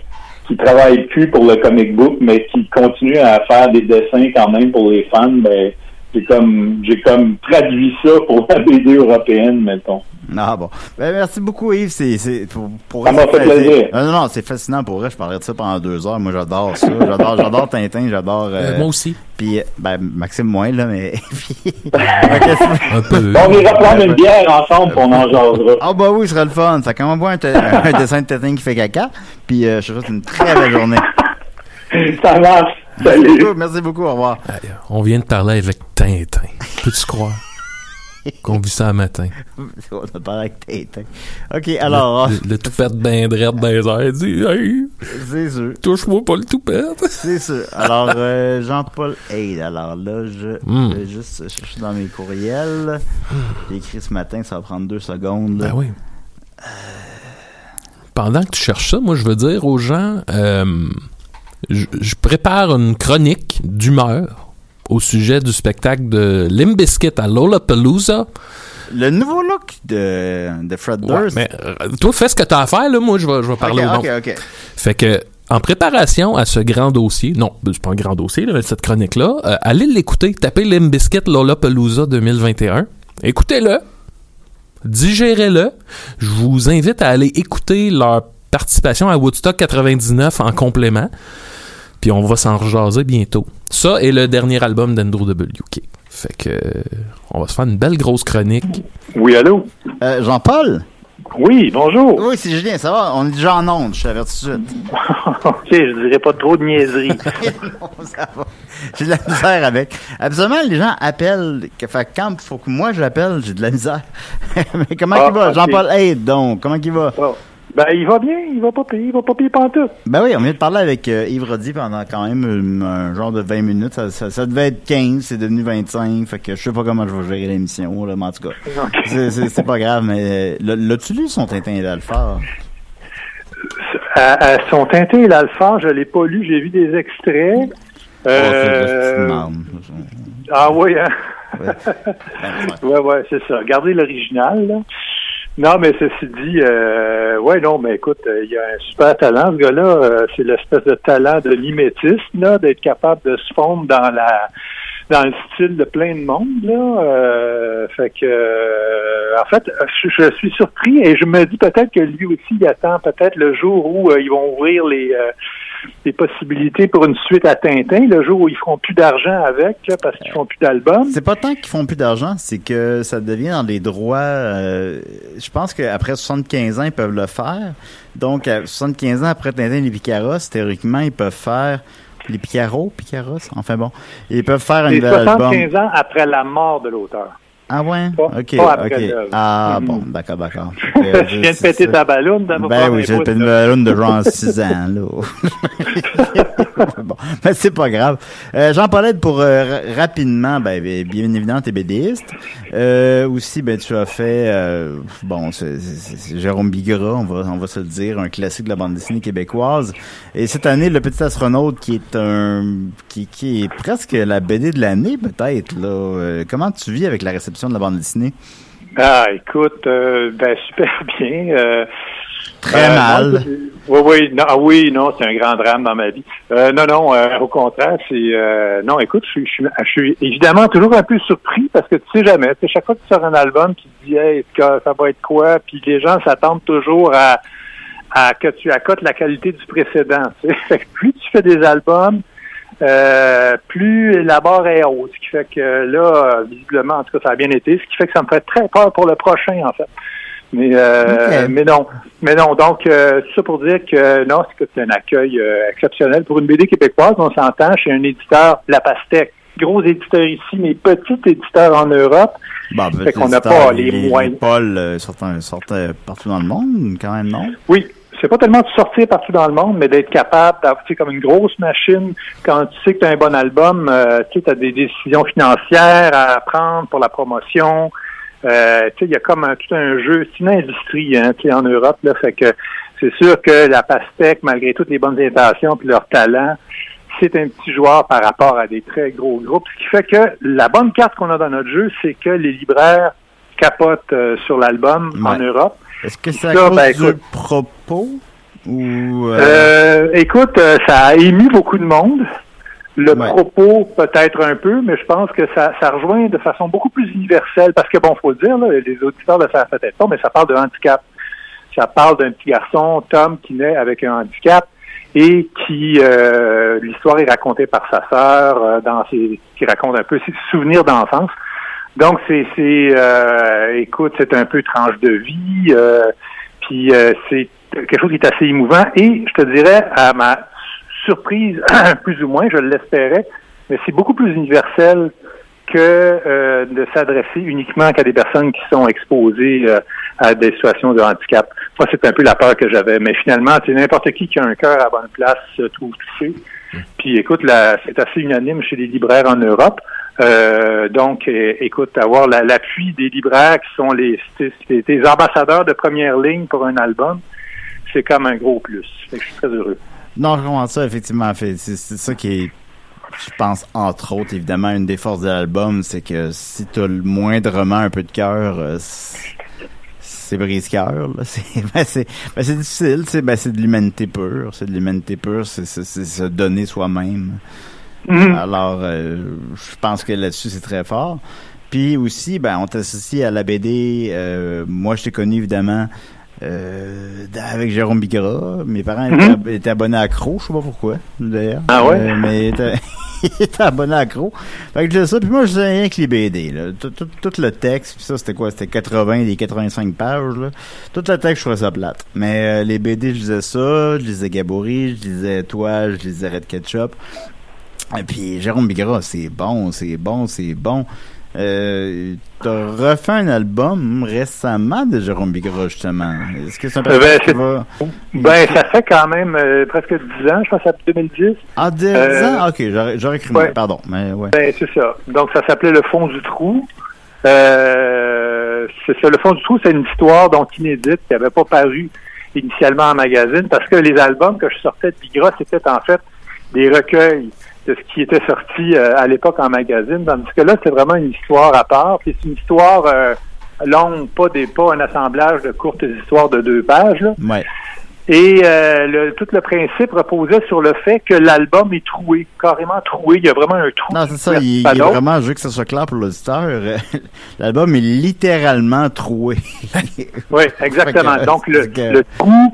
qui travaillent plus pour le comic book, mais qui continuent à faire des dessins quand même pour les fans, ben j'ai comme j'ai comme traduit ça pour la BD européenne, mettons. Ah bon. Ben, merci beaucoup, Yves. C'est, c'est, pour, pour Ça m'a fait plaisir. c'est- Non, non, non, c'est fascinant pour vrai. Je parlerai de ça pendant deux heures. Moi, j'adore ça. J'adore, j'adore Tintin, j'adore. euh, Euh, moi aussi. Puis, euh, ben, Maxime moins, là, mais. puis- Ok, c'est- Un peu. Bon, on ira prendre une bière ensemble, puis on en jasera. Ah bah oui, ce serait le fun. Fait qu'on voit un, te- un dessin de Tintin qui fait caca. Puis euh, je te souhaite une très belle journée. Ça marche. Merci beaucoup, merci beaucoup, au revoir. On vient de parler avec Tintin. Peux-tu croire qu'on vit ça un matin? On a parlé avec Tintin. Ok, alors, ah, Le, le toupette ben drette dans les airs dit Hey, c'est sûr, touche-moi pas le toupette. c'est sûr. Alors, euh, Jean-Paul Haid, alors là, je Hmm. vais juste chercher dans mes courriels. J'ai écrit ce matin, ça va prendre deux secondes. Ben oui. Pendant que tu cherches ça, moi, je veux dire aux gens, euh, je, je prépare une chronique d'humeur au sujet du spectacle de Limbiskit à Lollapalooza. Le nouveau look de, de Fred Ouais, Durst. mais euh, toi, fais ce que tu as à faire, là. Moi, je vais, je vais parler au nom. ok, ok. Fait que, en préparation à ce grand dossier, non, c'est pas un grand dossier, là, mais cette chronique-là, euh, allez l'écouter, tapez Limbiskit Lollapalooza 2021. Écoutez-le. Digérez-le. Je vous invite à aller écouter leur participation à Woodstock 99 en complément. Puis on va s'en rejaser bientôt. Ça est le dernier album d'Andrew WK. Fait que euh, on va se faire une belle grosse chronique. Oui, allô? Euh, Jean-Paul? Oui, bonjour. Oui, c'est Julien, ça va? On est déjà en onde, je t'avertis tout de suite. ok, je dirais pas trop de niaiseries. Non, ça va. J'ai de la misère avec. Absolument, les gens appellent. que- Fait que quand faut que moi j'appelle, j'ai de la misère. Mais comment Ah, il va? Jean-Paul Aide, donc. Comment il va? Bon. Ben, il va bien, il va pas payer, il va pas payer pantoute. Ben oui, on vient de parler avec euh, Yves Roddy pendant quand même euh, un genre de 20 minutes. Ça, ça, ça devait être 15, c'est devenu 25. Fait que je sais pas comment je vais gérer l'émission, là, mais en tout cas. C'est- pas grave, mais euh, l'as-tu lu son Tintin d'Alphard? À, à son Tintin et l'Alpha, je l'ai pas lu, j'ai vu des extraits. Oh, Euh, ah oui, hein? Ouais. Ouais. Ouais, c'est ça. Regardez l'original, là. Non, mais ceci dit, euh, ouais, non, mais écoute, euh, il a un super talent, ce gars-là. Euh, c'est l'espèce de talent de mimétisme, là, d'être capable de se fondre dans la dans le style de plein de monde, là. Euh, fait que, euh, en fait, je, je suis surpris et je me dis peut-être que lui aussi, il attend peut-être le jour où euh, ils vont ouvrir les les possibilités pour une suite à Tintin, le jour où ils feront plus d'argent avec, là, parce qu'ils font plus d'albums. C'est pas tant qu'ils font plus d'argent, c'est que ça devient dans les droits. euh, je pense qu'après 75 ans, ils peuvent le faire. Donc, à 75 ans après Tintin et les Picaros, théoriquement, ils peuvent faire les Picaros, Picaros, enfin bon, ils peuvent faire un nouvel album. 75 ans après la mort de l'auteur. Ah ouais, Pas- ok, pas après ok. Ah bon, d'accord, d'accord. je viens de péter ta ballonne dans Ben oui, j'ai pété une ballonne de genre 6 ans, là. bon, c'est pas grave. Euh, Jean Paulette, pour euh, ra- rapidement, ben, bien évidemment, t'es bédéiste. Euh, aussi, ben, tu as fait, euh, bon, c'est Jérôme Bigras, on va, on va se le dire, un classique de la bande dessinée québécoise. Et cette année, Le Petit Astronaute, qui est un, qui, qui est presque la BD de l'année, peut-être, là. Euh, comment tu vis avec la réception de la bande dessinée? Ah, écoute, euh, ben super bien. Très euh, mal. non, oui, oui, non, ah oui, non, c'est un grand drame dans ma vie. Euh, non, non, euh, au contraire, c'est euh, non. Écoute, je suis, je, suis, je suis évidemment toujours un peu surpris parce que tu sais jamais. Tu sais, chaque fois que tu sors un album, tu te dis, hey, ça va être quoi? Puis les gens s'attendent toujours à à que tu accotes la qualité du précédent. tu sais. Fait que plus tu fais des albums, euh, plus la barre est haute. Ce qui fait que là, euh, visiblement, en tout cas, ça a bien été. Ce qui fait que ça me fait très peur pour le prochain, en fait. Mais euh, mais non. Mais non. Donc, euh, tout ça pour dire que non, c'est que c'est un accueil euh, exceptionnel pour une BD québécoise. On s'entend chez un éditeur, La Pastèque. Gros éditeur ici, mais petit éditeur en Europe. Bon, Fait qu'on n'a pas un- les moyens. Paul sortent, euh, partout dans le monde, quand même, non? Oui, c'est pas tellement de sortir partout dans le monde, mais d'être capable d'avoir, comme une grosse machine, quand tu sais que tu as un bon album, euh, tu sais, as des décisions financières à prendre pour la promotion. Euh, tu sais, il y a comme un, tout un jeu, c'est une industrie, hein, tu sais, en Europe, là, fait que c'est sûr que la pastèque, malgré toutes les bonnes intentions puis leur talent, c'est un petit joueur par rapport à des très gros groupes. Ce qui fait que la bonne carte qu'on a dans notre jeu, c'est que les libraires capotent euh, sur l'album en. Europe. Est-ce que c'est à Ça, cause ben, du écoute. propos? Ou, euh, Euh, écoute, euh, ça a ému beaucoup de monde. Le Ouais. propos, peut-être un peu, mais je pense que ça, ça rejoint de façon beaucoup plus universelle, parce que bon, faut le dire, là, les auditeurs le savent peut-être pas, mais ça parle de handicap. Ça parle d'un petit garçon, Tom, qui naît avec un handicap et qui euh, l'histoire est racontée par sa sœur euh, dans ses qui raconte un peu ses souvenirs d'enfance. Donc c'est c'est euh, écoute, c'est un peu tranche de vie, euh, puis euh, c'est quelque chose qui est assez émouvant et je te dirais à ma surprise, plus ou moins, je l'espérais, mais c'est beaucoup plus universel que euh, de s'adresser uniquement qu'à des personnes qui sont exposées euh, à des situations de handicap. Moi, c'est un peu la peur que j'avais, mais finalement, c'est n'importe qui qui a un cœur à bonne place se trouve touché. Puis écoute, c'est assez unanime chez les libraires en Europe. Euh, donc, écoute, avoir la- l'appui des libraires qui sont les, des ambassadeurs de première ligne pour un album, c'est comme un gros plus. Fait que je suis très heureux. Non, je comprends ça, effectivement. C'est, ça qui est, je pense, entre autres, évidemment, une des forces de l'album, c'est que si t'as le moindrement un peu de cœur, euh, c'est, brise-cœur. C'est, ben, ben, c'est difficile, c'est, ben, c'est de l'humanité pure. C'est de l'humanité pure, c'est, se donner soi-même. Mhm. Alors, euh, je pense que là-dessus, c'est très fort. Puis aussi, ben, on t'associe à la BD. euh, moi, je t'ai connu, évidemment, euh, avec Jérôme Bigras. Mes parents Mhm. étaient, étaient abonnés à Croc, je sais pas pourquoi, d'ailleurs. Ah ouais? Euh, mais ils étaient, abonnés à Croc. Fait que j'ai ça. Puis moi, je sais rien que les BD, là. Tout, tout, tout le texte, puis ça, c'était quoi? C'était 80, des 85 pages, là. Tout le texte, je trouvais ça plate. Mais euh, les BD, je lisais ça. Je lisais Gabory, je lisais Toi, je lisais Red Ketchup. Et puis Jérôme Bigras, c'est bon, c'est bon, c'est bon. Euh, t'as refait un album récemment de Jérôme Bigras, justement. Est-ce que c'est un Euh, ben, qui va... Ben, ça fait quand même euh, presque 10 ans, je pense à 2010. Ah, 10 Euh, ans? Ok, j'aurais, cru, ouais. pardon, mais ouais. Ben, c'est ça. Donc, ça s'appelait Le fond du trou. Euh, c'est ça. Le fond du trou, c'est une histoire donc inédite qui n'avait pas paru initialement en magazine parce que les albums que je sortais de Bigra, c'était en fait des recueils de ce qui était sorti euh, à l'époque en magazine. Tandis que là, c'est vraiment une histoire à part. Puis c'est une histoire euh, longue, pas des pas un assemblage de courtes histoires de deux pages. là. Ouais. Et euh, le, tout le principe reposait sur le fait que l'album est troué, carrément troué. Il y a vraiment un trou. Non, c'est ça, il, il est vraiment, je veux que ça soit clair pour l'auditeur, euh, l'album est littéralement troué. Oui, exactement. Que, Donc le, c'est que- le trou,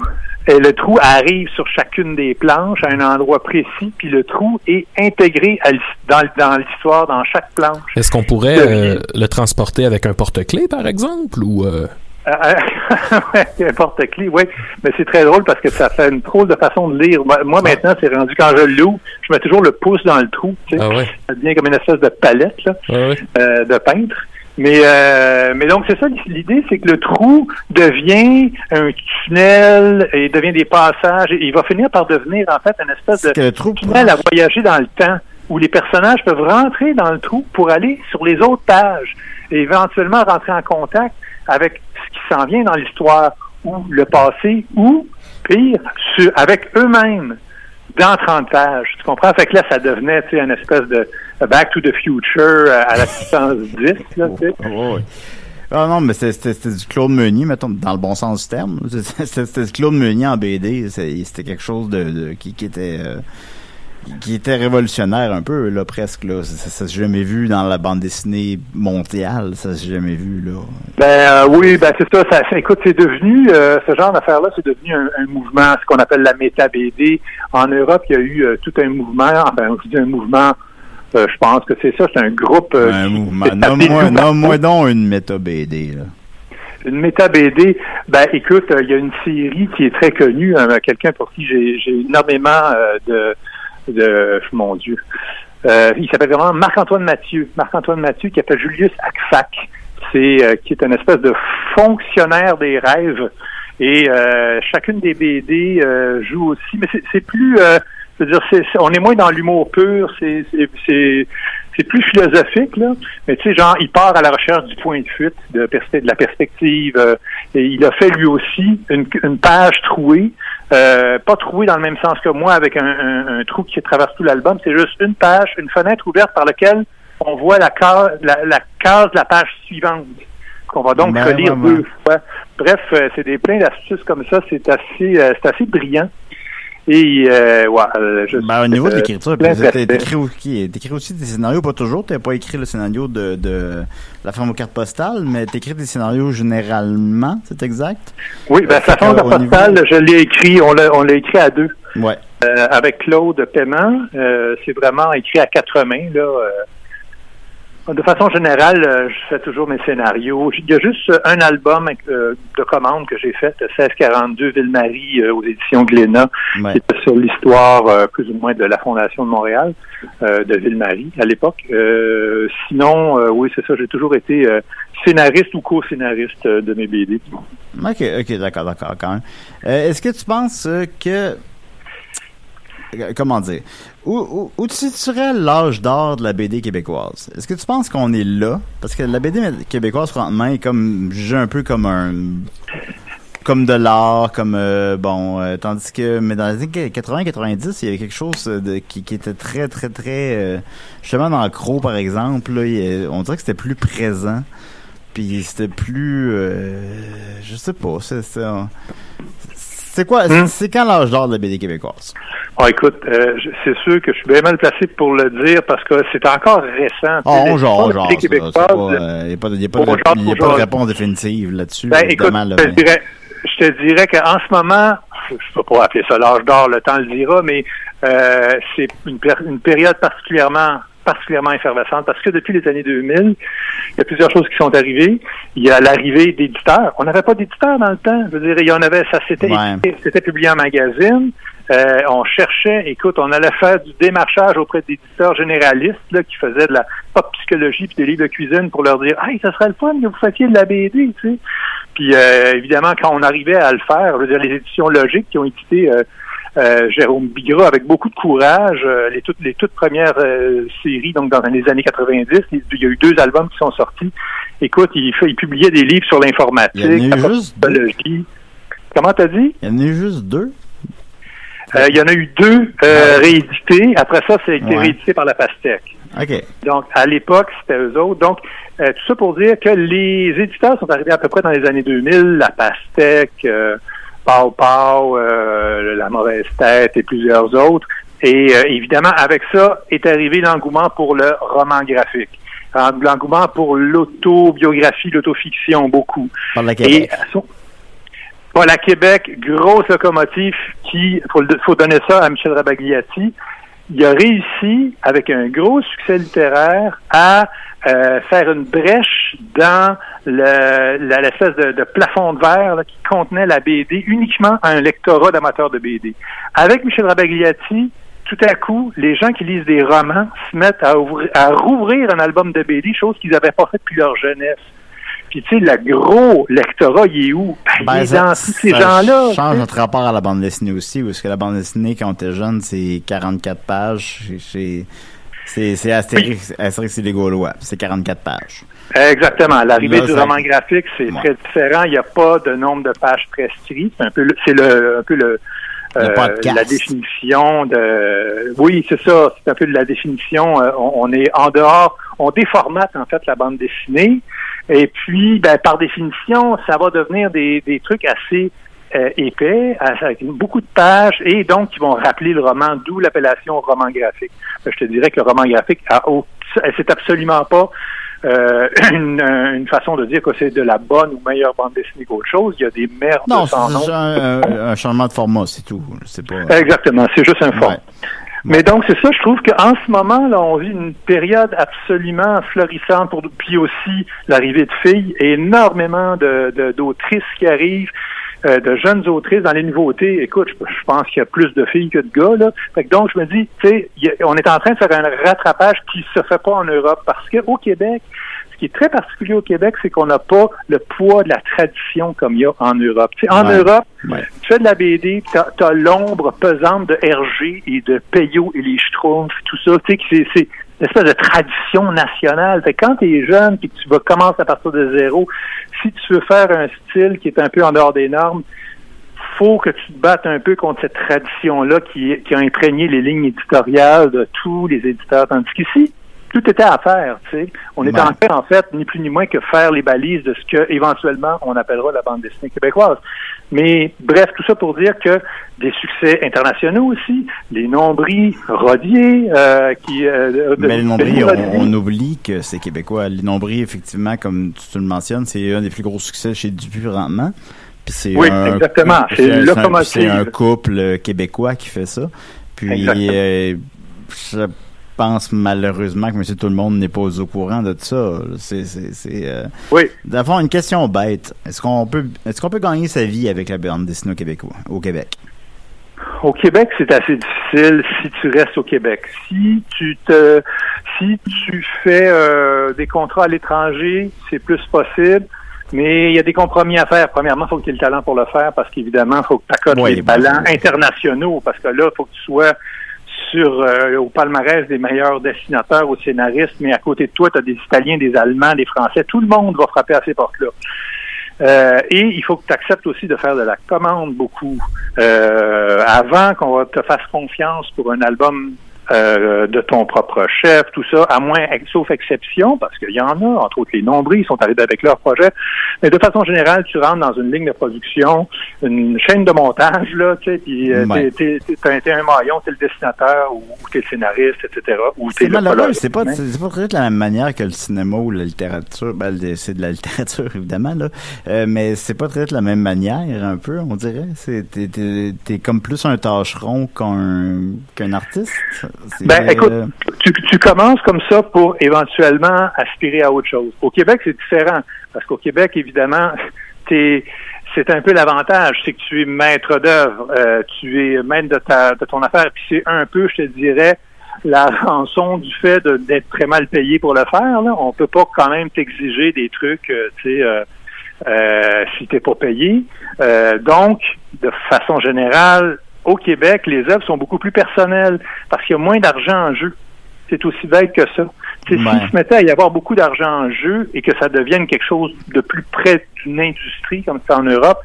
euh, le trou arrive sur chacune des planches à un endroit précis, puis le trou est intégré à dans, dans l'histoire, dans chaque planche. Est-ce qu'on pourrait euh, le transporter avec un porte-clés, par exemple, ou... euh, Euh, euh, ouais, un porte-clés, oui. Mais c'est très drôle parce que ça fait une drôle de façon de lire. Moi, moi, maintenant, c'est rendu quand je l'ouvre, je mets toujours le pouce dans le trou. Tu sais. Ah ouais. Ça devient comme une espèce de palette là, Ouais, ouais. euh, de peintre. Mais, euh, mais donc, c'est ça l'idée, c'est que le trou devient un tunnel et devient des passages. Et il va finir par devenir, en fait, une espèce de que le trou tunnel à voyager dans le temps où les personnages peuvent rentrer dans le trou pour aller sur les autres pages et éventuellement rentrer en contact avec ce qui s'en vient dans l'histoire ou le passé ou, pire, sur- avec eux-mêmes dans 30 pages. Tu comprends? Fait que là, ça devenait, tu sais, une espèce de Back to the Future euh, à la puissance 10, là, tu sais. Ouais, ouais. Ah non, mais c'était- du Claude Meunier, mettons, dans le bon sens du terme. C'était du Claude Meunier en BD. C'était quelque chose de, de- qui, qui était euh, qui était révolutionnaire un peu, là, presque. Là. Ça, ça s'est jamais vu dans la bande dessinée mondiale. Ça s'est jamais vu, là. Ben euh, oui, ben c'est ça, ça, ça- Écoute, c'est devenu euh, ce genre d'affaire-là, c'est devenu un, un mouvement, ce qu'on appelle la méta BD. En Europe, il y a eu euh, tout un mouvement. Enfin, je dis un mouvement. je pense que c'est ça, c'est un groupe. un mouvement. Nomme-moi nomme-moi donc une méta BD, là. Une méta BD, ben écoute, euh, il y a une série qui est très connue, hein, quelqu'un pour qui j'ai j'ai énormément euh, de, de mon Dieu. Euh, il s'appelle vraiment Marc-Antoine Mathieu. Marc-Antoine Mathieu qui appelle Julius Akfak. C'est euh, qui est une espèce de fonctionnaire des rêves. Et euh, chacune des BD euh, joue aussi, mais c'est- c'est plus euh, je veux dire, c'est, c'est- on est moins dans l'humour pur, c'est, c'est, c'est, c'est plus philosophique, là. Mais tu sais, genre, il part à la recherche du point de fuite, de, de la perspective. euh, et il a fait lui aussi une, une page trouée, euh, pas trouée dans le même sens que moi, avec un, un- un trou qui traverse tout l'album. C'est juste une page, une fenêtre ouverte par laquelle on voit la case, la, la case de la page suivante. Qu'on va donc Ben, relire deux fois. Bref, euh, c'est des plein d'astuces comme ça. C'est assez, euh, c'est assez brillant. Et euh, ouais, euh, je Ben, au niveau de euh, l'écriture, t'écris aussi, t'écris aussi des scénarios, pas toujours, t'as pas écrit le scénario de, de la ferme aux cartes postales, mais t'écris des scénarios généralement, c'est exact? Oui, ben, Euh, sa fait que, forme au niveau- postale, je l'ai écrit, on l'a, on l'a écrit à deux. Ouais. Euh, avec Claude Paiement, euh, c'est vraiment écrit à quatre mains, là. De façon générale, euh, je fais toujours mes scénarios. Il y a juste euh, un album euh, de commande que j'ai fait, 1642 Ville-Marie aux éditions Glénat, Ouais. qui était sur l'histoire plus ou moins de la Fondation de Montréal, de Ville-Marie à l'époque. Sinon, oui, c'est ça, j'ai toujours été scénariste ou co-scénariste de mes BD. Ok, ok, d'accord, d'accord, quand même. Est-ce que tu penses que. Euh, Comment dire? Où, tu situerais l'âge d'or de la BD québécoise? Est-ce que tu penses qu'on est là? Parce que la BD québécoise, franchement, est comme jugée un peu comme un. Comme de l'art, comme. euh, bon, euh, tandis que. Mais dans les années 80-90, il y avait quelque chose de, qui, était très, très, très. euh, justement, dans Crow, par exemple, on dirait que c'était plus présent. Puis c'était plus. je sais pas. C'est c'est quoi Hmm? C'est quand l'âge d'or de la BD québécoise? Ah, écoute, euh, c'est sûr que je suis bien mal placé pour le dire parce que c'est encore récent. Oh, sais, on pas, euh, Il n'y a pas de, réponse définitive là-dessus. Ben, écoute, là, je, te dirais, je te dirais qu'en ce moment, je ne peux pas appeler ça l'âge d'or, le temps le dira, mais euh, c'est une, une période particulièrement particulièrement effervescente parce que depuis les années 2000, il y a plusieurs choses qui sont arrivées. Il y a l'arrivée d'éditeurs. On n'avait pas d'éditeurs dans le temps. Je veux dire, il y en avait, ça s'était Ouais. c'était publié en magazine. Euh, on cherchait, écoute, on allait faire du démarchage auprès d'éditeurs généralistes là, qui faisaient de la pop psychologie puis des livres de cuisine pour leur dire Hey, ça serait le fun que vous fassiez de la BD, tu sais. Puis euh, évidemment, quand on arrivait à le faire, je veux dire, les éditions logiques qui ont édité euh, euh, Jérôme Bigra avec beaucoup de courage, euh, les toutes les toutes premières euh, séries, donc dans les années 90, il il y a eu deux albums qui sont sortis. Écoute, il, fait, il publiait des livres sur l'informatique, la psychologie. Comment t'as dit? Il y en a eu juste deux. Il y en a eu deux euh, réédités. Après ça, c'est été Ouais. réédité par la Pastèque. OK. Donc, à l'époque, c'était eux autres. Donc, tout ça pour dire que les éditeurs sont arrivés à peu près dans les années 2000, La Pastèque, Pau Pau, euh, La Mauvaise Tête et plusieurs autres. Et euh, évidemment, avec ça est arrivé l'engouement pour le roman graphique. Euh, L'engouement pour l'autobiographie, l'autofiction, beaucoup. Par la Et Québec. à son- voilà, Québec, grosse locomotive qui, faut, faut donner ça à Michel Rabagliati, il a réussi, avec un gros succès littéraire, à euh, faire une brèche dans le- la- l'espèce de, de plafond de verre là, qui contenait la BD uniquement à un lectorat d'amateurs de BD. Avec Michel Rabagliati, tout à coup, les gens qui lisent des romans se mettent à, ouvrir- à rouvrir un album de BD, chose qu'ils n'avaient pas fait depuis leur jeunesse. Puis tu sais, le gros lectorat, il est où? Ben, il est ça- dans tous ces ça gens-là. tu change notre rapport à la bande dessinée aussi, parce que la bande dessinée, quand on était jeune, c'est 44 pages. C'est- C'est Astérix, Astérix et les Gaulois. C'est 44 pages. Exactement. L'arrivée du roman graphique, c'est Ouais. très différent. Il n'y a pas de nombre de pages prescrites. C'est un peu, le- c'est le, un peu le, Le euh, la définition de. Oui, c'est ça. C'est un peu de la définition. Euh, on, on est en dehors. On déformate en fait la bande dessinée. Et puis, ben, par définition, ça va devenir des, des trucs assez euh, épais, avec beaucoup de pages, et donc qui vont rappeler le roman, d'où l'appellation roman graphique. Ben, Je te dirais que le roman graphique, c'est absolument pas euh, une, une façon de dire que c'est de la bonne ou meilleure bande dessinée qu'autre chose. Il y a des merdes Non, sans nom. c'est un, un- un changement de format, c'est tout. Pas. Exactement, c'est juste un fond. Ouais. Mais donc, c'est ça, je trouve qu'en ce moment, là, on vit une période absolument florissante pour puis aussi l'arrivée de filles, et énormément de, de- d'autrices qui arrivent, euh, de jeunes autrices dans les nouveautés. Écoute, je, je pense qu'il y a plus de filles que de gars, là. Fait que donc, je me dis, tu sais, on est en train de faire un rattrapage qui se fait pas en Europe, parce qu'au Québec, ce qui est très particulier au Québec, c'est qu'on n'a pas le poids de la tradition comme il y a en Europe. En Ouais. Europe, Ouais. tu fais de la BD, tu as, l'ombre pesante de Hergé et de Payot et les Schtroumpfs, tout ça. Tu sais, que c'est, c'est une espèce de tradition nationale. Fait que quand tu es jeune et que tu vas commencer à partir de zéro, si tu veux faire un style qui est un peu en dehors des normes, faut que tu te battes un peu contre cette tradition-là qui, qui a imprégné les lignes éditoriales de tous les éditeurs. Tandis qu'ici, tout était à faire, tu sais. On était en fait, en fait, ni plus ni moins que faire les balises de ce que, éventuellement, on appellera la bande dessinée québécoise. Mais, bref, tout ça pour dire que des succès internationaux aussi, les nombris Rodier, euh, qui, euh, de- Mais les nombris, on, oublie que c'est québécois. Les nombris, effectivement, comme tu le mentionnes, c'est un des plus gros succès chez Dupuis. Puis c'est Oui, un, exactement. C'est un- couple euh, québécois qui fait ça. Puis euh, je pense malheureusement que Monsieur Tout le Monde n'est pas au courant de ça. C'est c'est c'est euh, Oui. D'abord une question bête. Est-ce qu'on peut est-ce qu'on peut gagner sa vie avec la bande dessinée au Québec au Québec? Au Québec, c'est assez difficile si tu restes au Québec. Si tu te, si tu fais euh, des contrats à l'étranger, c'est plus possible. Mais il y a des compromis à faire. Premièrement, il faut que tu aies le talent pour le faire parce qu'évidemment, il faut que tu accotes les talents internationaux parce que là, il faut que tu sois euh, au palmarès des meilleurs dessinateurs ou scénaristes, mais à côté de toi, tu as des Italiens, des Allemands, des Français. Tout le monde va frapper à ces portes-là. Euh, et il faut que tu acceptes aussi de faire de la commande beaucoup euh, avant qu'on te fasse confiance pour un album euh, de ton propre chef, tout ça, à moins, sauf exception, parce qu'il y en a, entre autres les nombris, ils sont arrivés avec leur projet. Mais de façon générale, tu rentres dans une ligne de production, une chaîne de montage, là, tu sais, puis euh, Ouais. t'es, t'es, t'es un, t'es un maillon, t'es le dessinateur, ou, ou t'es le scénariste, etc. Ou C'est malheureux, c'est pas, c'est c'est pas de la même manière que le cinéma ou la littérature. Ben, c'est de la littérature, évidemment, là. Euh, mais c'est pas traité de la même manière, un peu, on dirait. C'est, t'es, t'es, t'es comme plus un tâcheron qu'un, qu'un artiste. Ben, écoute, tu, tu commences comme ça pour éventuellement aspirer à autre chose. Au Québec, c'est différent. Parce qu'au Québec, évidemment, t'es, c'est un peu l'avantage, c'est que tu es maître d'œuvre, euh, tu es maître de, ta, de ton affaire, puis c'est un peu, je te dirais, la rançon du fait d'être très mal payé pour le faire. Là. On peut pas quand même t'exiger des trucs, euh, tu sais, euh, euh, si t'es pas payé. Euh, donc, de façon générale, au Québec, les œuvres sont beaucoup plus personnelles parce qu'il y a moins d'argent en jeu. C'est aussi bête que ça. Ouais. S'il se mettait à y avoir beaucoup d'argent en jeu et que ça devienne quelque chose de plus près d'une industrie comme c'est en Europe,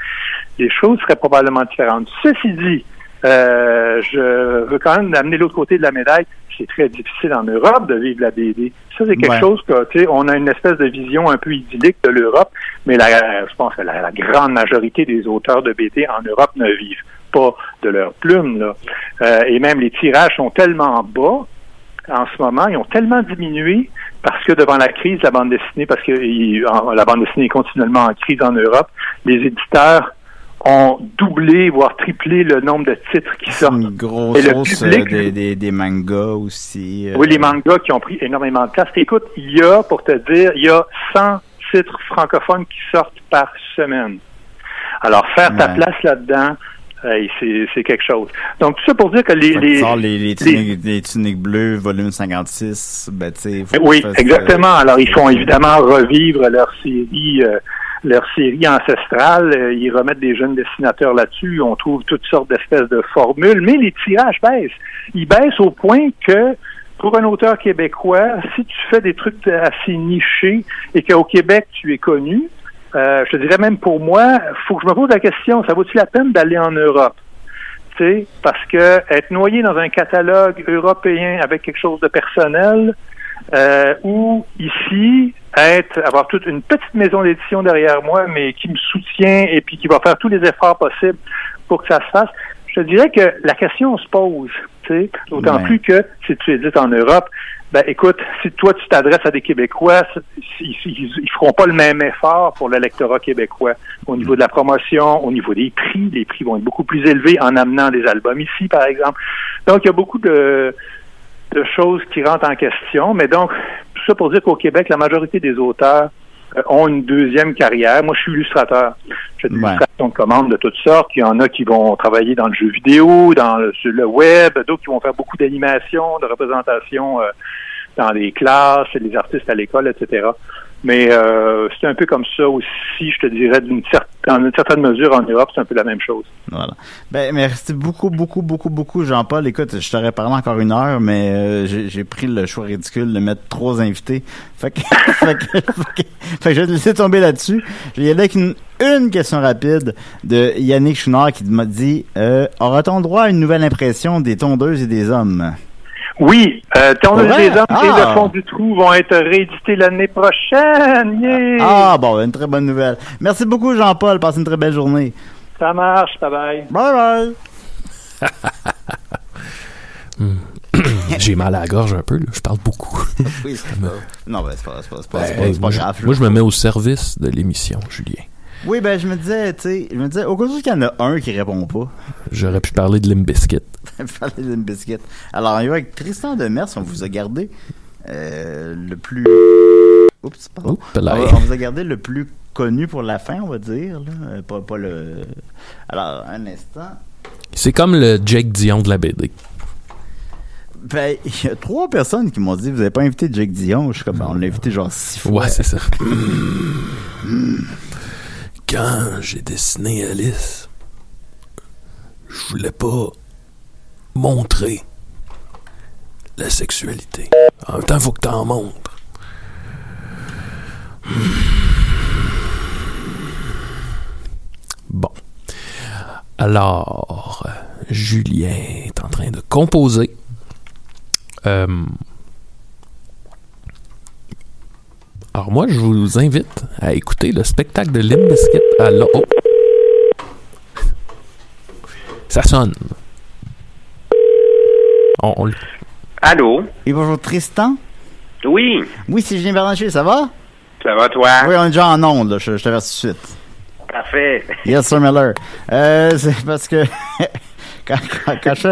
les choses seraient probablement différentes. Ceci dit, euh, je veux quand même amener l'autre côté de la médaille. C'est très difficile en Europe de vivre la BD. Ça, c'est quelque Ouais. chose que, tu sais, on a une espèce de vision un peu idyllique de l'Europe, mais la, je pense que la, la grande majorité des auteurs de BD en Europe ne vivent pas de leur plume. Là. Euh, et même les tirages sont tellement bas en ce moment, ils ont tellement diminué parce que devant la crise la bande dessinée, parce que il- en- la bande dessinée est continuellement en crise en Europe, les éditeurs ont doublé, voire triplé le nombre de titres qui sortent. Une grosse Et le public- euh, des, des, des mangas aussi. euh, Oui, les mangas qui ont pris énormément de place. Écoute, il y a, pour te dire, il y a 100 titres francophones qui sortent par semaine. Alors, faire ta place là-dedans, euh, c'est quelque chose. Donc, tout ça pour dire que les... Les, tu sors les, les, tuniques, les tuniques bleues, volume 56, ben tu sais... Oui, fasses, exactement. Alors, ils font évidemment revivre leur série, euh, leur série ancestrale. Euh, Ils remettent des jeunes dessinateurs là-dessus. On trouve toutes sortes d'espèces de formules, mais les tirages baissent. Ils baissent au point que pour un auteur québécois, si tu fais des trucs assez nichés et qu'au Québec tu es connu, euh, je te dirais même pour moi, faut que je me pose la question, ça vaut-il la peine d'aller en Europe? Tu sais, parce que être noyé dans un catalogue européen avec quelque chose de personnel, euh, ou ici être avoir toute une petite maison d'édition derrière moi, mais qui me soutient et puis qui va faire tous les efforts possibles pour que ça se fasse. Je te dirais que la question se pose, tu sais, d'autant Ouais. plus que si tu édites en Europe, ben écoute, si toi tu t'adresses à des Québécois, ils, ils, ils feront pas le même effort pour le lectorat québécois au niveau de la promotion, au niveau des prix. Les prix vont être beaucoup plus élevés en amenant des albums ici, par exemple. Donc il y a beaucoup de de choses qui rentrent en question. Mais donc, tout ça pour dire qu'au Québec, la majorité des auteurs ont une deuxième carrière. Moi, je suis illustrateur. Je fais de Ouais. l'illustration de commandes de toutes sortes. Il y en a qui vont travailler dans le jeu vidéo, dans le, sur le web, d'autres qui vont faire beaucoup d'animation, de représentation euh, dans les classes, les artistes à l'école, etc. Mais euh, c'est un peu comme ça aussi, je te dirais, d'une dans une certaine mesure en Europe, c'est un peu la même chose. Voilà. Ben, merci beaucoup, beaucoup, beaucoup, beaucoup, Jean-Paul. Écoute, je t'aurais parlé encore une heure, mais euh, j'ai pris le choix ridicule de mettre trois invités. Fait que, fait que, fait que- fait que je vais te laisser tomber là-dessus. Je vais y aller avec une, une question rapide de Yannick Chouinard qui m'a dit euh, Aura-t-on droit à une nouvelle impression des tondeuses et des hommes? Oui, euh, Ouais? des hommes et Ah. le fond du trou vont être réédités l'année prochaine. Yeah! Ah, bon, une très bonne nouvelle. Merci beaucoup, Jean-Paul. Passe une très belle journée. Ça marche, bye bye. Bye bye. J'ai mal à la gorge un peu, là. je parle beaucoup. Oui, c'est pas... Non, ben, c'est pas, Ben, pas- grave. moi, je me mets au service de l'émission, Julien. Oui, ben, je me disais, tu sais, je me disais, au cas où il y en a un qui répond pas, J'aurais pu parler de Limbiskit. parler d'une biscuit. Alors, on y va avec Tristan Demers, on vous a gardé euh, le plus. Oups, pardon. Oups, On, là. va- on vous a gardé le plus connu pour la fin, on va dire. Là. Euh, Pas, pas le. Alors, un instant. C'est comme le Jake Dion de la BD. Ben, il y a trois personnes qui m'ont dit Vous avez pas invité Jake Dion Je suis comme, Ben, on l'a invité genre six fois. Ouais, c'est ça. Quand j'ai dessiné Alice, je voulais pas montrer la sexualité. En même temps, faut que t'en montres. Bon. Alors, Julien est en train de composer. Euh, alors moi, je vous invite à écouter le spectacle de Limp Bizkit à la... Oh. Ça sonne. On, on le- Allô? Et bonjour Tristan? Oui, Oui, c'est Julien Bernachet, ça va? Ça va toi? Oui, on est déjà en onde, là, je, je t'avertis tout de suite. Parfait. Yes, Sir Miller. Euh, c'est parce que quand, quand, quand je,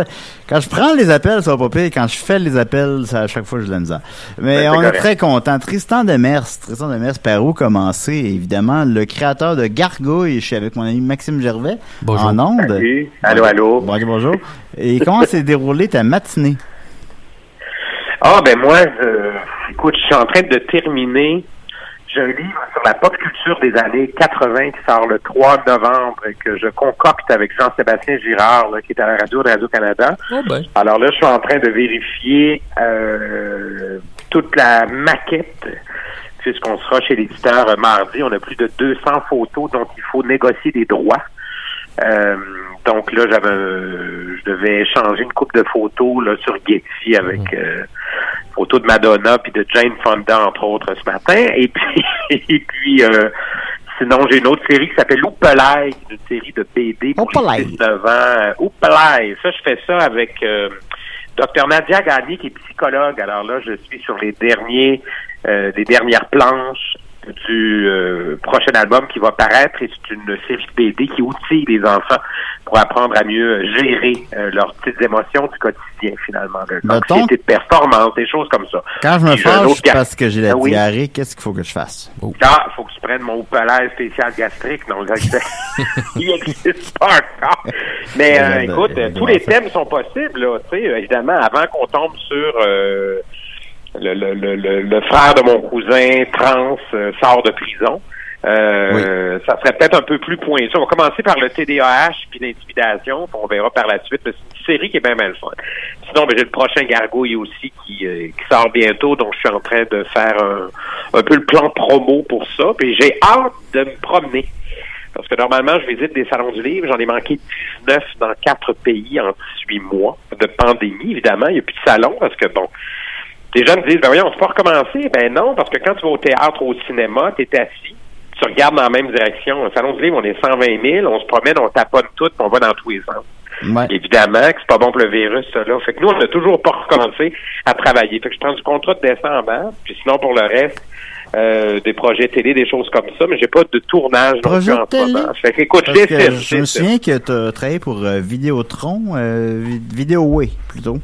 quand je prends les appels, ça va pas pire. Quand je fais les appels, ça, à chaque fois, j'ai de la misère. Mais Ben, on est très content. Tristan Demers, Tristan Demers, par où commencer? Évidemment, le créateur de Gargouille. Je suis avec mon ami Maxime Gervais Bonjour. en onde. Salut. Allô, allô. Bon, bonjour. Et comment s'est déroulée ta matinée? Ah, ben moi, euh, écoute, je suis en train de terminer. J'ai un livre sur la pop culture des années 80 qui sort le 3 novembre et que je concocte avec Jean-Sébastien Girard, là, qui est à la radio de Radio-Canada. Oh ben. Alors là, je suis en train de vérifier euh, toute la maquette, puisqu'on sera chez l'éditeur euh, mardi. On a plus de 200 photos dont il faut négocier des droits. Euh, donc là, j'avais un- je devais échanger une coupe de photos là, sur Getty avec euh, photos de Madonna puis de Jane Fonda, entre autres, ce matin. Et puis, et puis euh, sinon, j'ai une autre série qui s'appelle Oupelay, une série de BD pour les 19 ans. Euh, Oupelay, ça, je fais ça avec euh, Dr Nadia Gagné, qui est psychologue. Alors là, je suis sur les derniers, euh, les dernières planches du euh, prochain album qui va paraître et c'est une série de BD qui outille les enfants pour apprendre à mieux gérer euh, leurs petites émotions du quotidien finalement. L'anxiété de performance, des choses comme ça. Quand je me un fâche parce que j'ai la Ah oui? diarrhée, qu'est-ce qu'il faut que je fasse? Ah, faut que tu prennes mon palais spécial gastrique. Non, il n'existe pas encore. Mais euh, Ouais, écoute, ben, euh, tous les thèmes sont possibles. Là, euh, évidemment, avant qu'on tombe sur euh, le, le, le, le, le frère de mon cousin trans euh, sort de prison. Euh, Ça serait peut-être un peu plus pointu. On va commencer par le TDAH puis l'intimidation, puis on verra par la suite. Mais c'est une série qui est bien mal fun. Sinon, ben, j'ai le prochain Gargouille aussi qui, euh, qui sort bientôt, donc je suis en train de faire un, un peu le plan promo pour ça. Puis j'ai hâte de me promener. Parce que normalement, je visite des salons du livre. J'en ai manqué 19 dans quatre pays en 18 mois de pandémie, évidemment. Il n'y a plus de salon parce que, bon, les gens me disent, ben voyons, on peut pas recommencer. Ben non, parce que quand tu vas au théâtre ou au cinéma, tu es assis, tu regardes dans la même direction. Au salon du livre, on est 120 000, on se promène, on tapote tout, puis on va dans tous les sens. Évidemment que c'est pas bon pour le virus, ça là. Fait que nous, on n'a toujours pas recommencé à travailler. Fait que je prends du contrat de décembre, puis sinon pour le reste, euh, des projets télé, des choses comme ça, mais j'ai pas de tournage non Projet plus en ce moment. Fait que écoute, je que décide, je me souviens que tu as travaillé pour euh, Vidéotron, euh, Vi- Vidéoway, plutôt.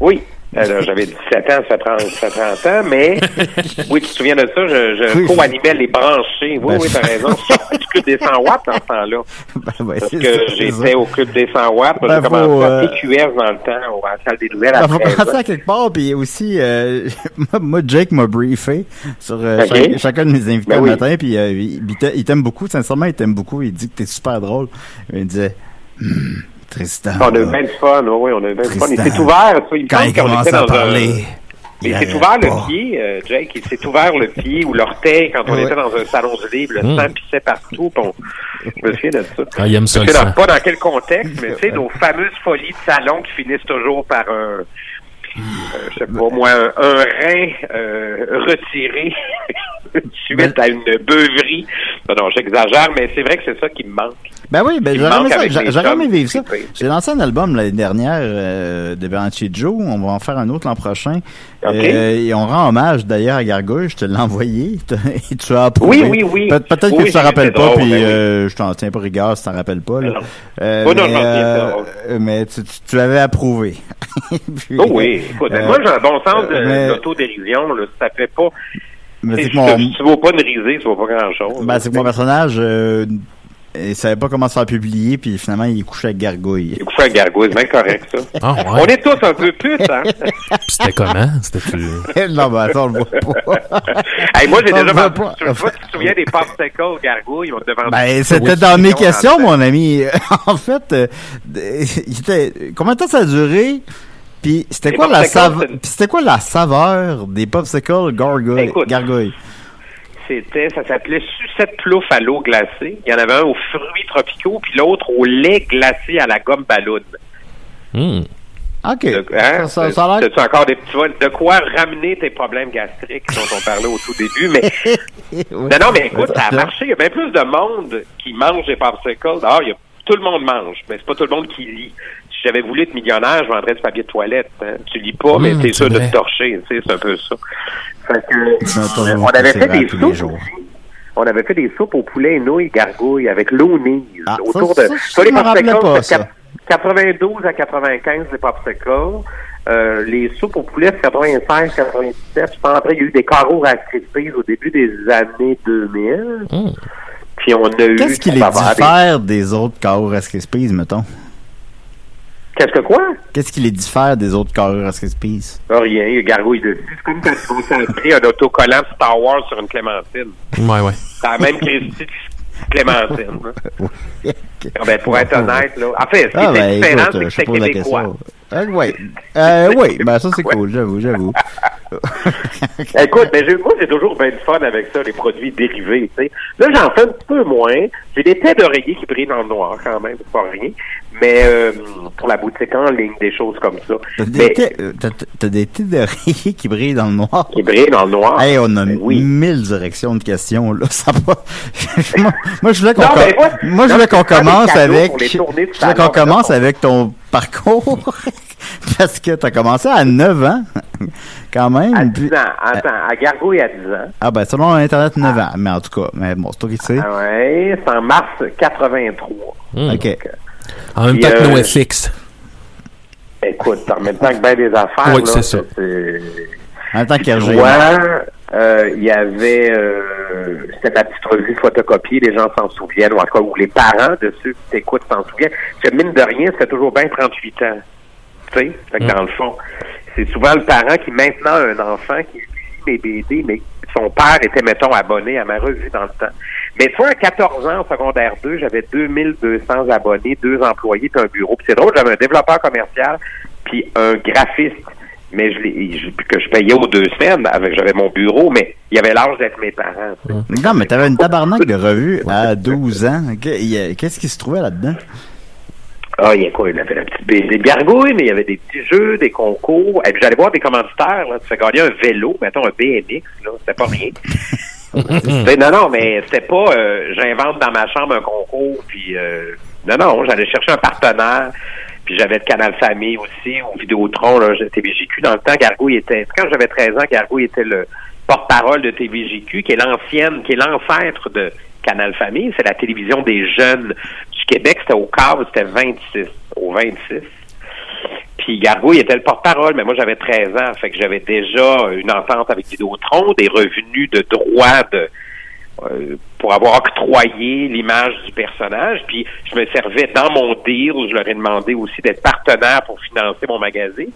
Oui. Alors, j'avais 17 ans, ça prend, ça 30 ans, mais oui, tu te souviens de ça, je, je co-animais les branchés. Oui, Ben, oui, t'as raison. Je du club des 100 watts dans ce temps-là. ouais, Parce que j'étais au club des 100 watts. Ben, j'ai commencé faut, à euh, TQS dans le temps, à la salle des nouvelles. Il à faut 13 commencer à quelque part, puis aussi, euh, moi, Jake m'a briefé sur euh, chaque- chacun de mes invités Ben le oui. matin, puis euh, il, il t'a- il t'aime beaucoup, sincèrement, il t'aime beaucoup, il dit que t'es super drôle. Il disait, Hmm, Tristan, On a eu bien du fun, oui, oui, on a eu bien du fun. Il s'est ouvert, ça, il quand il qu'on commence était à dans un- parler, Il il s'est ouvert pas. le pied, euh, Jake, il s'est ouvert le pied ou l'orteil quand on Ouais. était dans un salon du livre, le Mm. sang pissait partout, on- je me souviens de ça. Ah, il aime ça, Je le sais pas dans quel contexte, mais tu sais, nos fameuses folies de salon qui finissent toujours par un, euh, je sais pas moi, un, un rein euh, retiré suite à une beuverie. Non, non, j'exagère, mais c'est vrai que c'est ça qui me manque. Ben oui, ben j'aurais aimé ça, j'aurais aimé vivre ça. J'ai lancé un album l'année dernière euh, de Bernacchi Joe, on va en faire un autre l'an prochain. Euh, et on rend hommage d'ailleurs à Gargouille, je te l'ai envoyé, et tu as approuvé. Oui, oui, oui. Pe- Peut-être Oui, que tu t'en rappelles pas, drôle, puis ben oui. euh, je t'en tiens pas rigueur si t'en rappelles pas. Là. Non. Euh, Oh non, mais, mais tu, tu, tu avais approuvé. Puis, Oh oui, écoute, moi j'ai un bon sens de mais- l'autodérision, là, ça fait pas... mais c'est Si que mon, tu vaut pas une risée, tu vaut pas grand-chose. ben, c'est que mon personnage, euh, il savait pas comment se faire publier, puis finalement il est couché avec Gargouille. Écoute, ça, Gargouille, c'est bien correct, ça. Ah, ouais. On est tous un peu putes, hein? Puis c'était comment? C'était-tu... non, ben attends, on le voit pas. hey, moi, j'ai déjà... pas. Tu te souviens des popsicles Gargouille? On devait Ben, c'était dans mes questions, mon ami. en fait, euh, il était, combien de temps ça a duré? Puis c'était quoi la c'était quoi la saveur des popsicles gargouille, Écoute. gargouille? C'était, ça s'appelait sucette plouf à l'eau glacée. Il y en avait un aux fruits tropicaux, puis l'autre au lait glacé à la gomme ballon. Hmm. Ok. De, hein? Ça, ça, ça a l'air- C'est-tu encore des petits vols? De quoi ramener tes problèmes gastriques dont on parlait au tout début, mais. Non, non, mais écoute, ça a marché. Il y a bien plus de monde qui mange des popsicles. Ah, il y a, tout le monde mange, mais c'est pas tout le monde qui lit. Si j'avais voulu être millionnaire, je vendrais du papier de toilette. hein. Tu lis pas, mais Mmh, t'es c'est sûr de te torcher. Tu sais, c'est un peu ça. Fait que, on avait fait des soupes. On avait fait des soupes au poulet, nouilles, gargouilles avec l'eau. Ah, autour ça, de. ça, Tu ça, vois, les je me rappelais popsicles, pas, c'est ça. 92 à 95 les popsicles. Euh, les soupes au poulet, c'est 96, 97. Je pense après, il y a eu des carreaux à au début des années 2000. Hmm. Puis on a eu. Qu'est-ce qui les diffère des autres carreaux Krispies, mettons? Qu'est-ce que quoi? Qu'est-ce qui les diffère des autres carreaux Krispies? Ah, rien, il y a gargouille dessus. C'est comme quand tu vas s'inscrire un autocollant Star Wars sur une clémentine. Ouais, ouais. C'est la même Christie de clémentine. hein. Ah ben, pour être honnête, là. En fait, ce qui Ah, ben, différent, c'est que la québécois. question. Euh, oui. Euh, oui, ben ça c'est cool, j'avoue, j'avoue. Écoute, mais j'ai- moi, j'ai toujours bien du fun avec ça, les produits dérivés. Là, j'en fais un petit peu moins. J'ai des têtes d'oreiller qui brillent dans le noir, quand même, c'est pas rien. Mais euh, pour la boutique en ligne, des choses comme ça. T'as des, Mais têtes- euh, t'as- des têtes d'oreiller qui brillent dans le noir? qui brillent dans le noir. Hey, on a Ben oui. mille directions de questions, là. Ça va. moi, moi, je voulais qu'on Non, com- mais moi- moi, je non, voulais qu'on je prends des commence avec, je voulais qu'on commence avec ton parcours. Parce que t'as commencé à 9 ans. Quand même. À puis- 10 ans. Attends, à Gargouille à 10 ans. Ah, ben, selon Internet, 9 ans. Mais en tout cas, mais bon, c'est toi qui sais. Ah ouais, c'est en mars 83. Hmm. OK. En même temps que euh, NoFX. Écoute, en même temps que bien des affaires, Oui, là, c'est ça. En même temps qu'Hergé. Euh, il y avait, euh, c'était ma petite revue photocopiée, les gens s'en souviennent, ou en tout cas, ou les parents de ceux qui t'écoutent s'en souviennent. Parce que mine de rien, c'était toujours bien 38 ans. Tu sais, Fait que Mm. dans le fond, c'est souvent le parent qui maintenant a un enfant qui lit mes BD, mais son père était, mettons, abonné à ma revue dans le temps. Mais tu vois, à 14 ans, en secondaire 2, j'avais 2200 abonnés, deux employés, puis un bureau. Puis c'est drôle, j'avais un développeur commercial, puis un graphiste mais je, que je payais aux deux semaines. Avec, j'avais mon bureau, mais il y avait l'âge d'être mes parents. sais. Non, mais t'avais une tabarnak de revues à 12 ans. Qu'est-ce qui se trouvait là-dedans? Ah, il y a quoi? Il avait la petite BD de gargouille, mais il y avait des petits jeux, des concours. Et puis j'allais voir des commanditaires, là. Tu fais gagner un vélo, mettons un BMX, là. C'était pas rien. Non, non, mais c'était pas euh, j'invente dans ma chambre un concours, puis euh, non, non, j'allais chercher un partenaire, puis j'avais le Canal Famille aussi, ou Vidéotron, là, TVJQ. Dans le temps, Gargouille était, quand j'avais 13 ans, Gargouille était le porte-parole de TVJQ, qui est l'ancienne, qui est l'ancêtre de Canal Famille, c'est la télévision des jeunes du Québec, c'était au câble, c'était 26, au 26. Puis Gargouille était le porte-parole, mais moi j'avais 13 ans, fait que j'avais déjà une entente avec Vidéotron, des revenus de droit de euh, pour avoir octroyé l'image du personnage. Puis je me servais dans mon deal, je leur ai demandé aussi d'être partenaire pour financer mon magazine.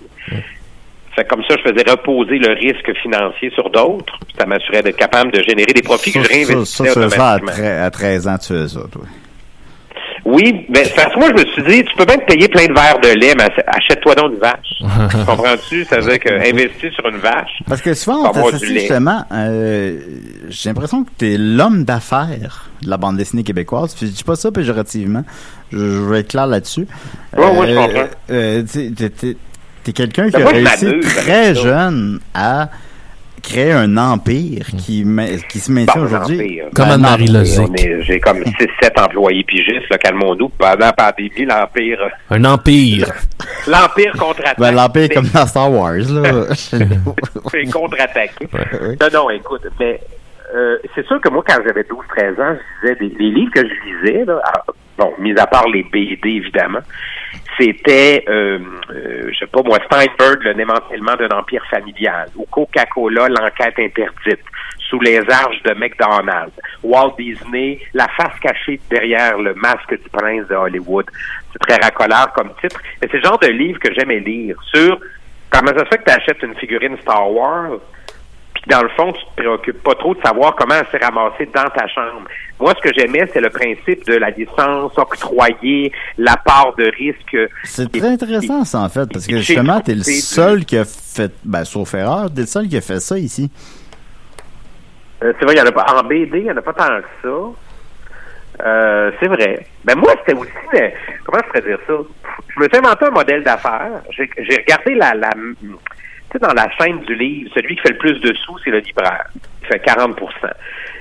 Fait que comme ça, je faisais reposer le risque financier sur d'autres. Ça m'assurait d'être capable de générer des profits que je Ça, ça, réinvestissais ça, ça, à, automatiquement. tre- à 13 ans, tu fais ça, toi. Oui, mais parce que moi, je me suis dit, tu peux bien te payer plein de verres de lait, mais ach- achète-toi donc une vache. Comprends-tu? Ça veut dire que investir sur une vache. Parce que souvent, on justement, euh, j'ai l'impression que t'es l'homme d'affaires de la bande dessinée québécoise. Puis je dis pas ça péjorativement. Je, je vais être clair là-dessus. Ouais, ouais, je comprends. euh, t'es- t'es- t'es- T'es quelqu'un qui a réussi très jeune à créer un empire qui, se maintient Bon, aujourd'hui. empire. Comme Ben, Anne-Marie J'ai comme 6-7 employés pigistes, là, calmons-nous. Pendant la pandémie, l'Empire, Un empire. l'Empire contre-attaque. Ben, l'empire comme dans Star Wars, là. c'est contre-attaqué. Ouais. Non, non, écoute, mais euh, c'est sûr que moi, quand j'avais 12-13 ans, je lisais des, les livres que je lisais, là, bon, mis à part les BD, évidemment, c'était, euh, euh, je sais pas moi, Steinberg, le démantèlement d'un empire familial, ou Coca-Cola, l'enquête interdite, sous les arches de McDonald's, Walt Disney, la face cachée derrière le masque du prince de Hollywood. C'est très racoleur comme titre, mais c'est le genre de livre que j'aimais lire sur comment ça fait que tu achètes une figurine Star Wars, dans le fond, tu te préoccupes pas trop de savoir comment elle s'est ramassée dans ta chambre. Moi, ce que j'aimais, c'est le principe de la licence octroyée, la part de risque. C'est très intéressant, ça, en fait, parce que justement, t'es le seul qui a fait, ben, sauf erreur, t'es le seul qui a fait ça ici. Euh, c'est vrai, il y en a pas. En BD, il n'y en a pas tant que ça. Euh, c'est vrai. Ben moi, c'était aussi. mais comment je pourrais dire ça? Je me suis inventé un modèle d'affaires. J'ai regardé la. la dans la chaîne du livre, celui qui fait le plus de sous, c'est le libraire. Il fait 40%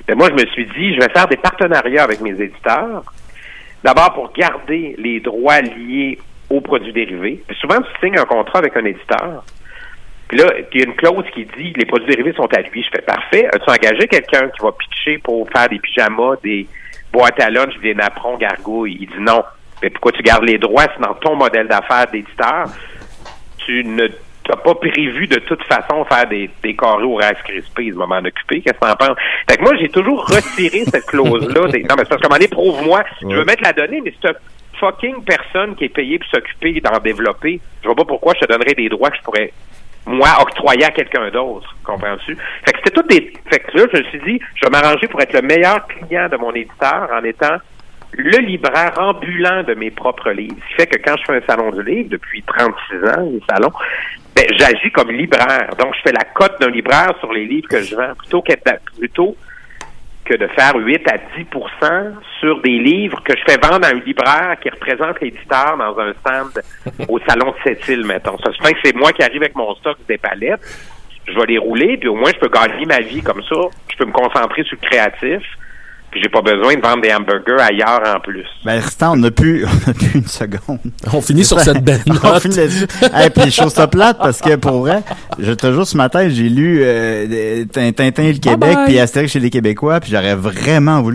Ben moi, je me suis dit, je vais faire des partenariats avec mes éditeurs. D'abord pour garder les droits liés aux produits dérivés. Puis souvent, tu signes un contrat avec un éditeur. Puis là, il y a une clause qui dit les produits dérivés sont à lui. Je fais parfait. As-tu engagé quelqu'un qui va pitcher pour faire des pyjamas, des boîtes à lunch, des napperons gargouilles? Il dit non. Mais pourquoi tu gardes les droits? C'est dans ton modèle d'affaires d'éditeur. Tu ne t'as pas prévu de toute façon faire des, des carrés au Rice Krispies, je vais m'en occuper. Qu'est-ce que t'en penses? Fait que moi, j'ai toujours retiré cette clause-là. des- Non, mais c'est parce qu'à un moment donné, prouve-moi. Je veux mettre la donnée, mais c'est fucking personne qui est payée pour s'occuper d'en développer. Je vois pas pourquoi je te donnerais des droits que je pourrais moi, octroyer à quelqu'un d'autre. Comprends-tu? Fait que c'était tout des. Fait que là, je me suis dit, je vais m'arranger pour être le meilleur client de mon éditeur en étant le libraire ambulant de mes propres livres. Ce qui fait que quand je fais un salon du livre, depuis 36 ans, les salons, ben, j'agis comme libraire. Donc, je fais la cote d'un libraire sur les livres que je vends, plutôt, qu'être- plutôt que de faire 8 à 10% sur des livres que je fais vendre à un libraire qui représente l'éditeur dans un stand au salon de Sept-Îles, mettons. Ça se fait que c'est moi qui arrive avec mon stock des palettes. Je vais les rouler, puis au moins je peux gagner ma vie comme ça. Je peux me concentrer sur le créatif. Puis j'ai pas besoin de vendre des hamburgers ailleurs en plus. Ben, Tristan, on n'a plus, on a plus une seconde. On finit sur cette belle on note. finit là-dessus. Et puis, je trouve ça plate parce que pour vrai, je te jure, ce matin, j'ai lu euh, Tintin et le Québec bye. puis Astérix chez les Québécois puis j'aurais vraiment voulu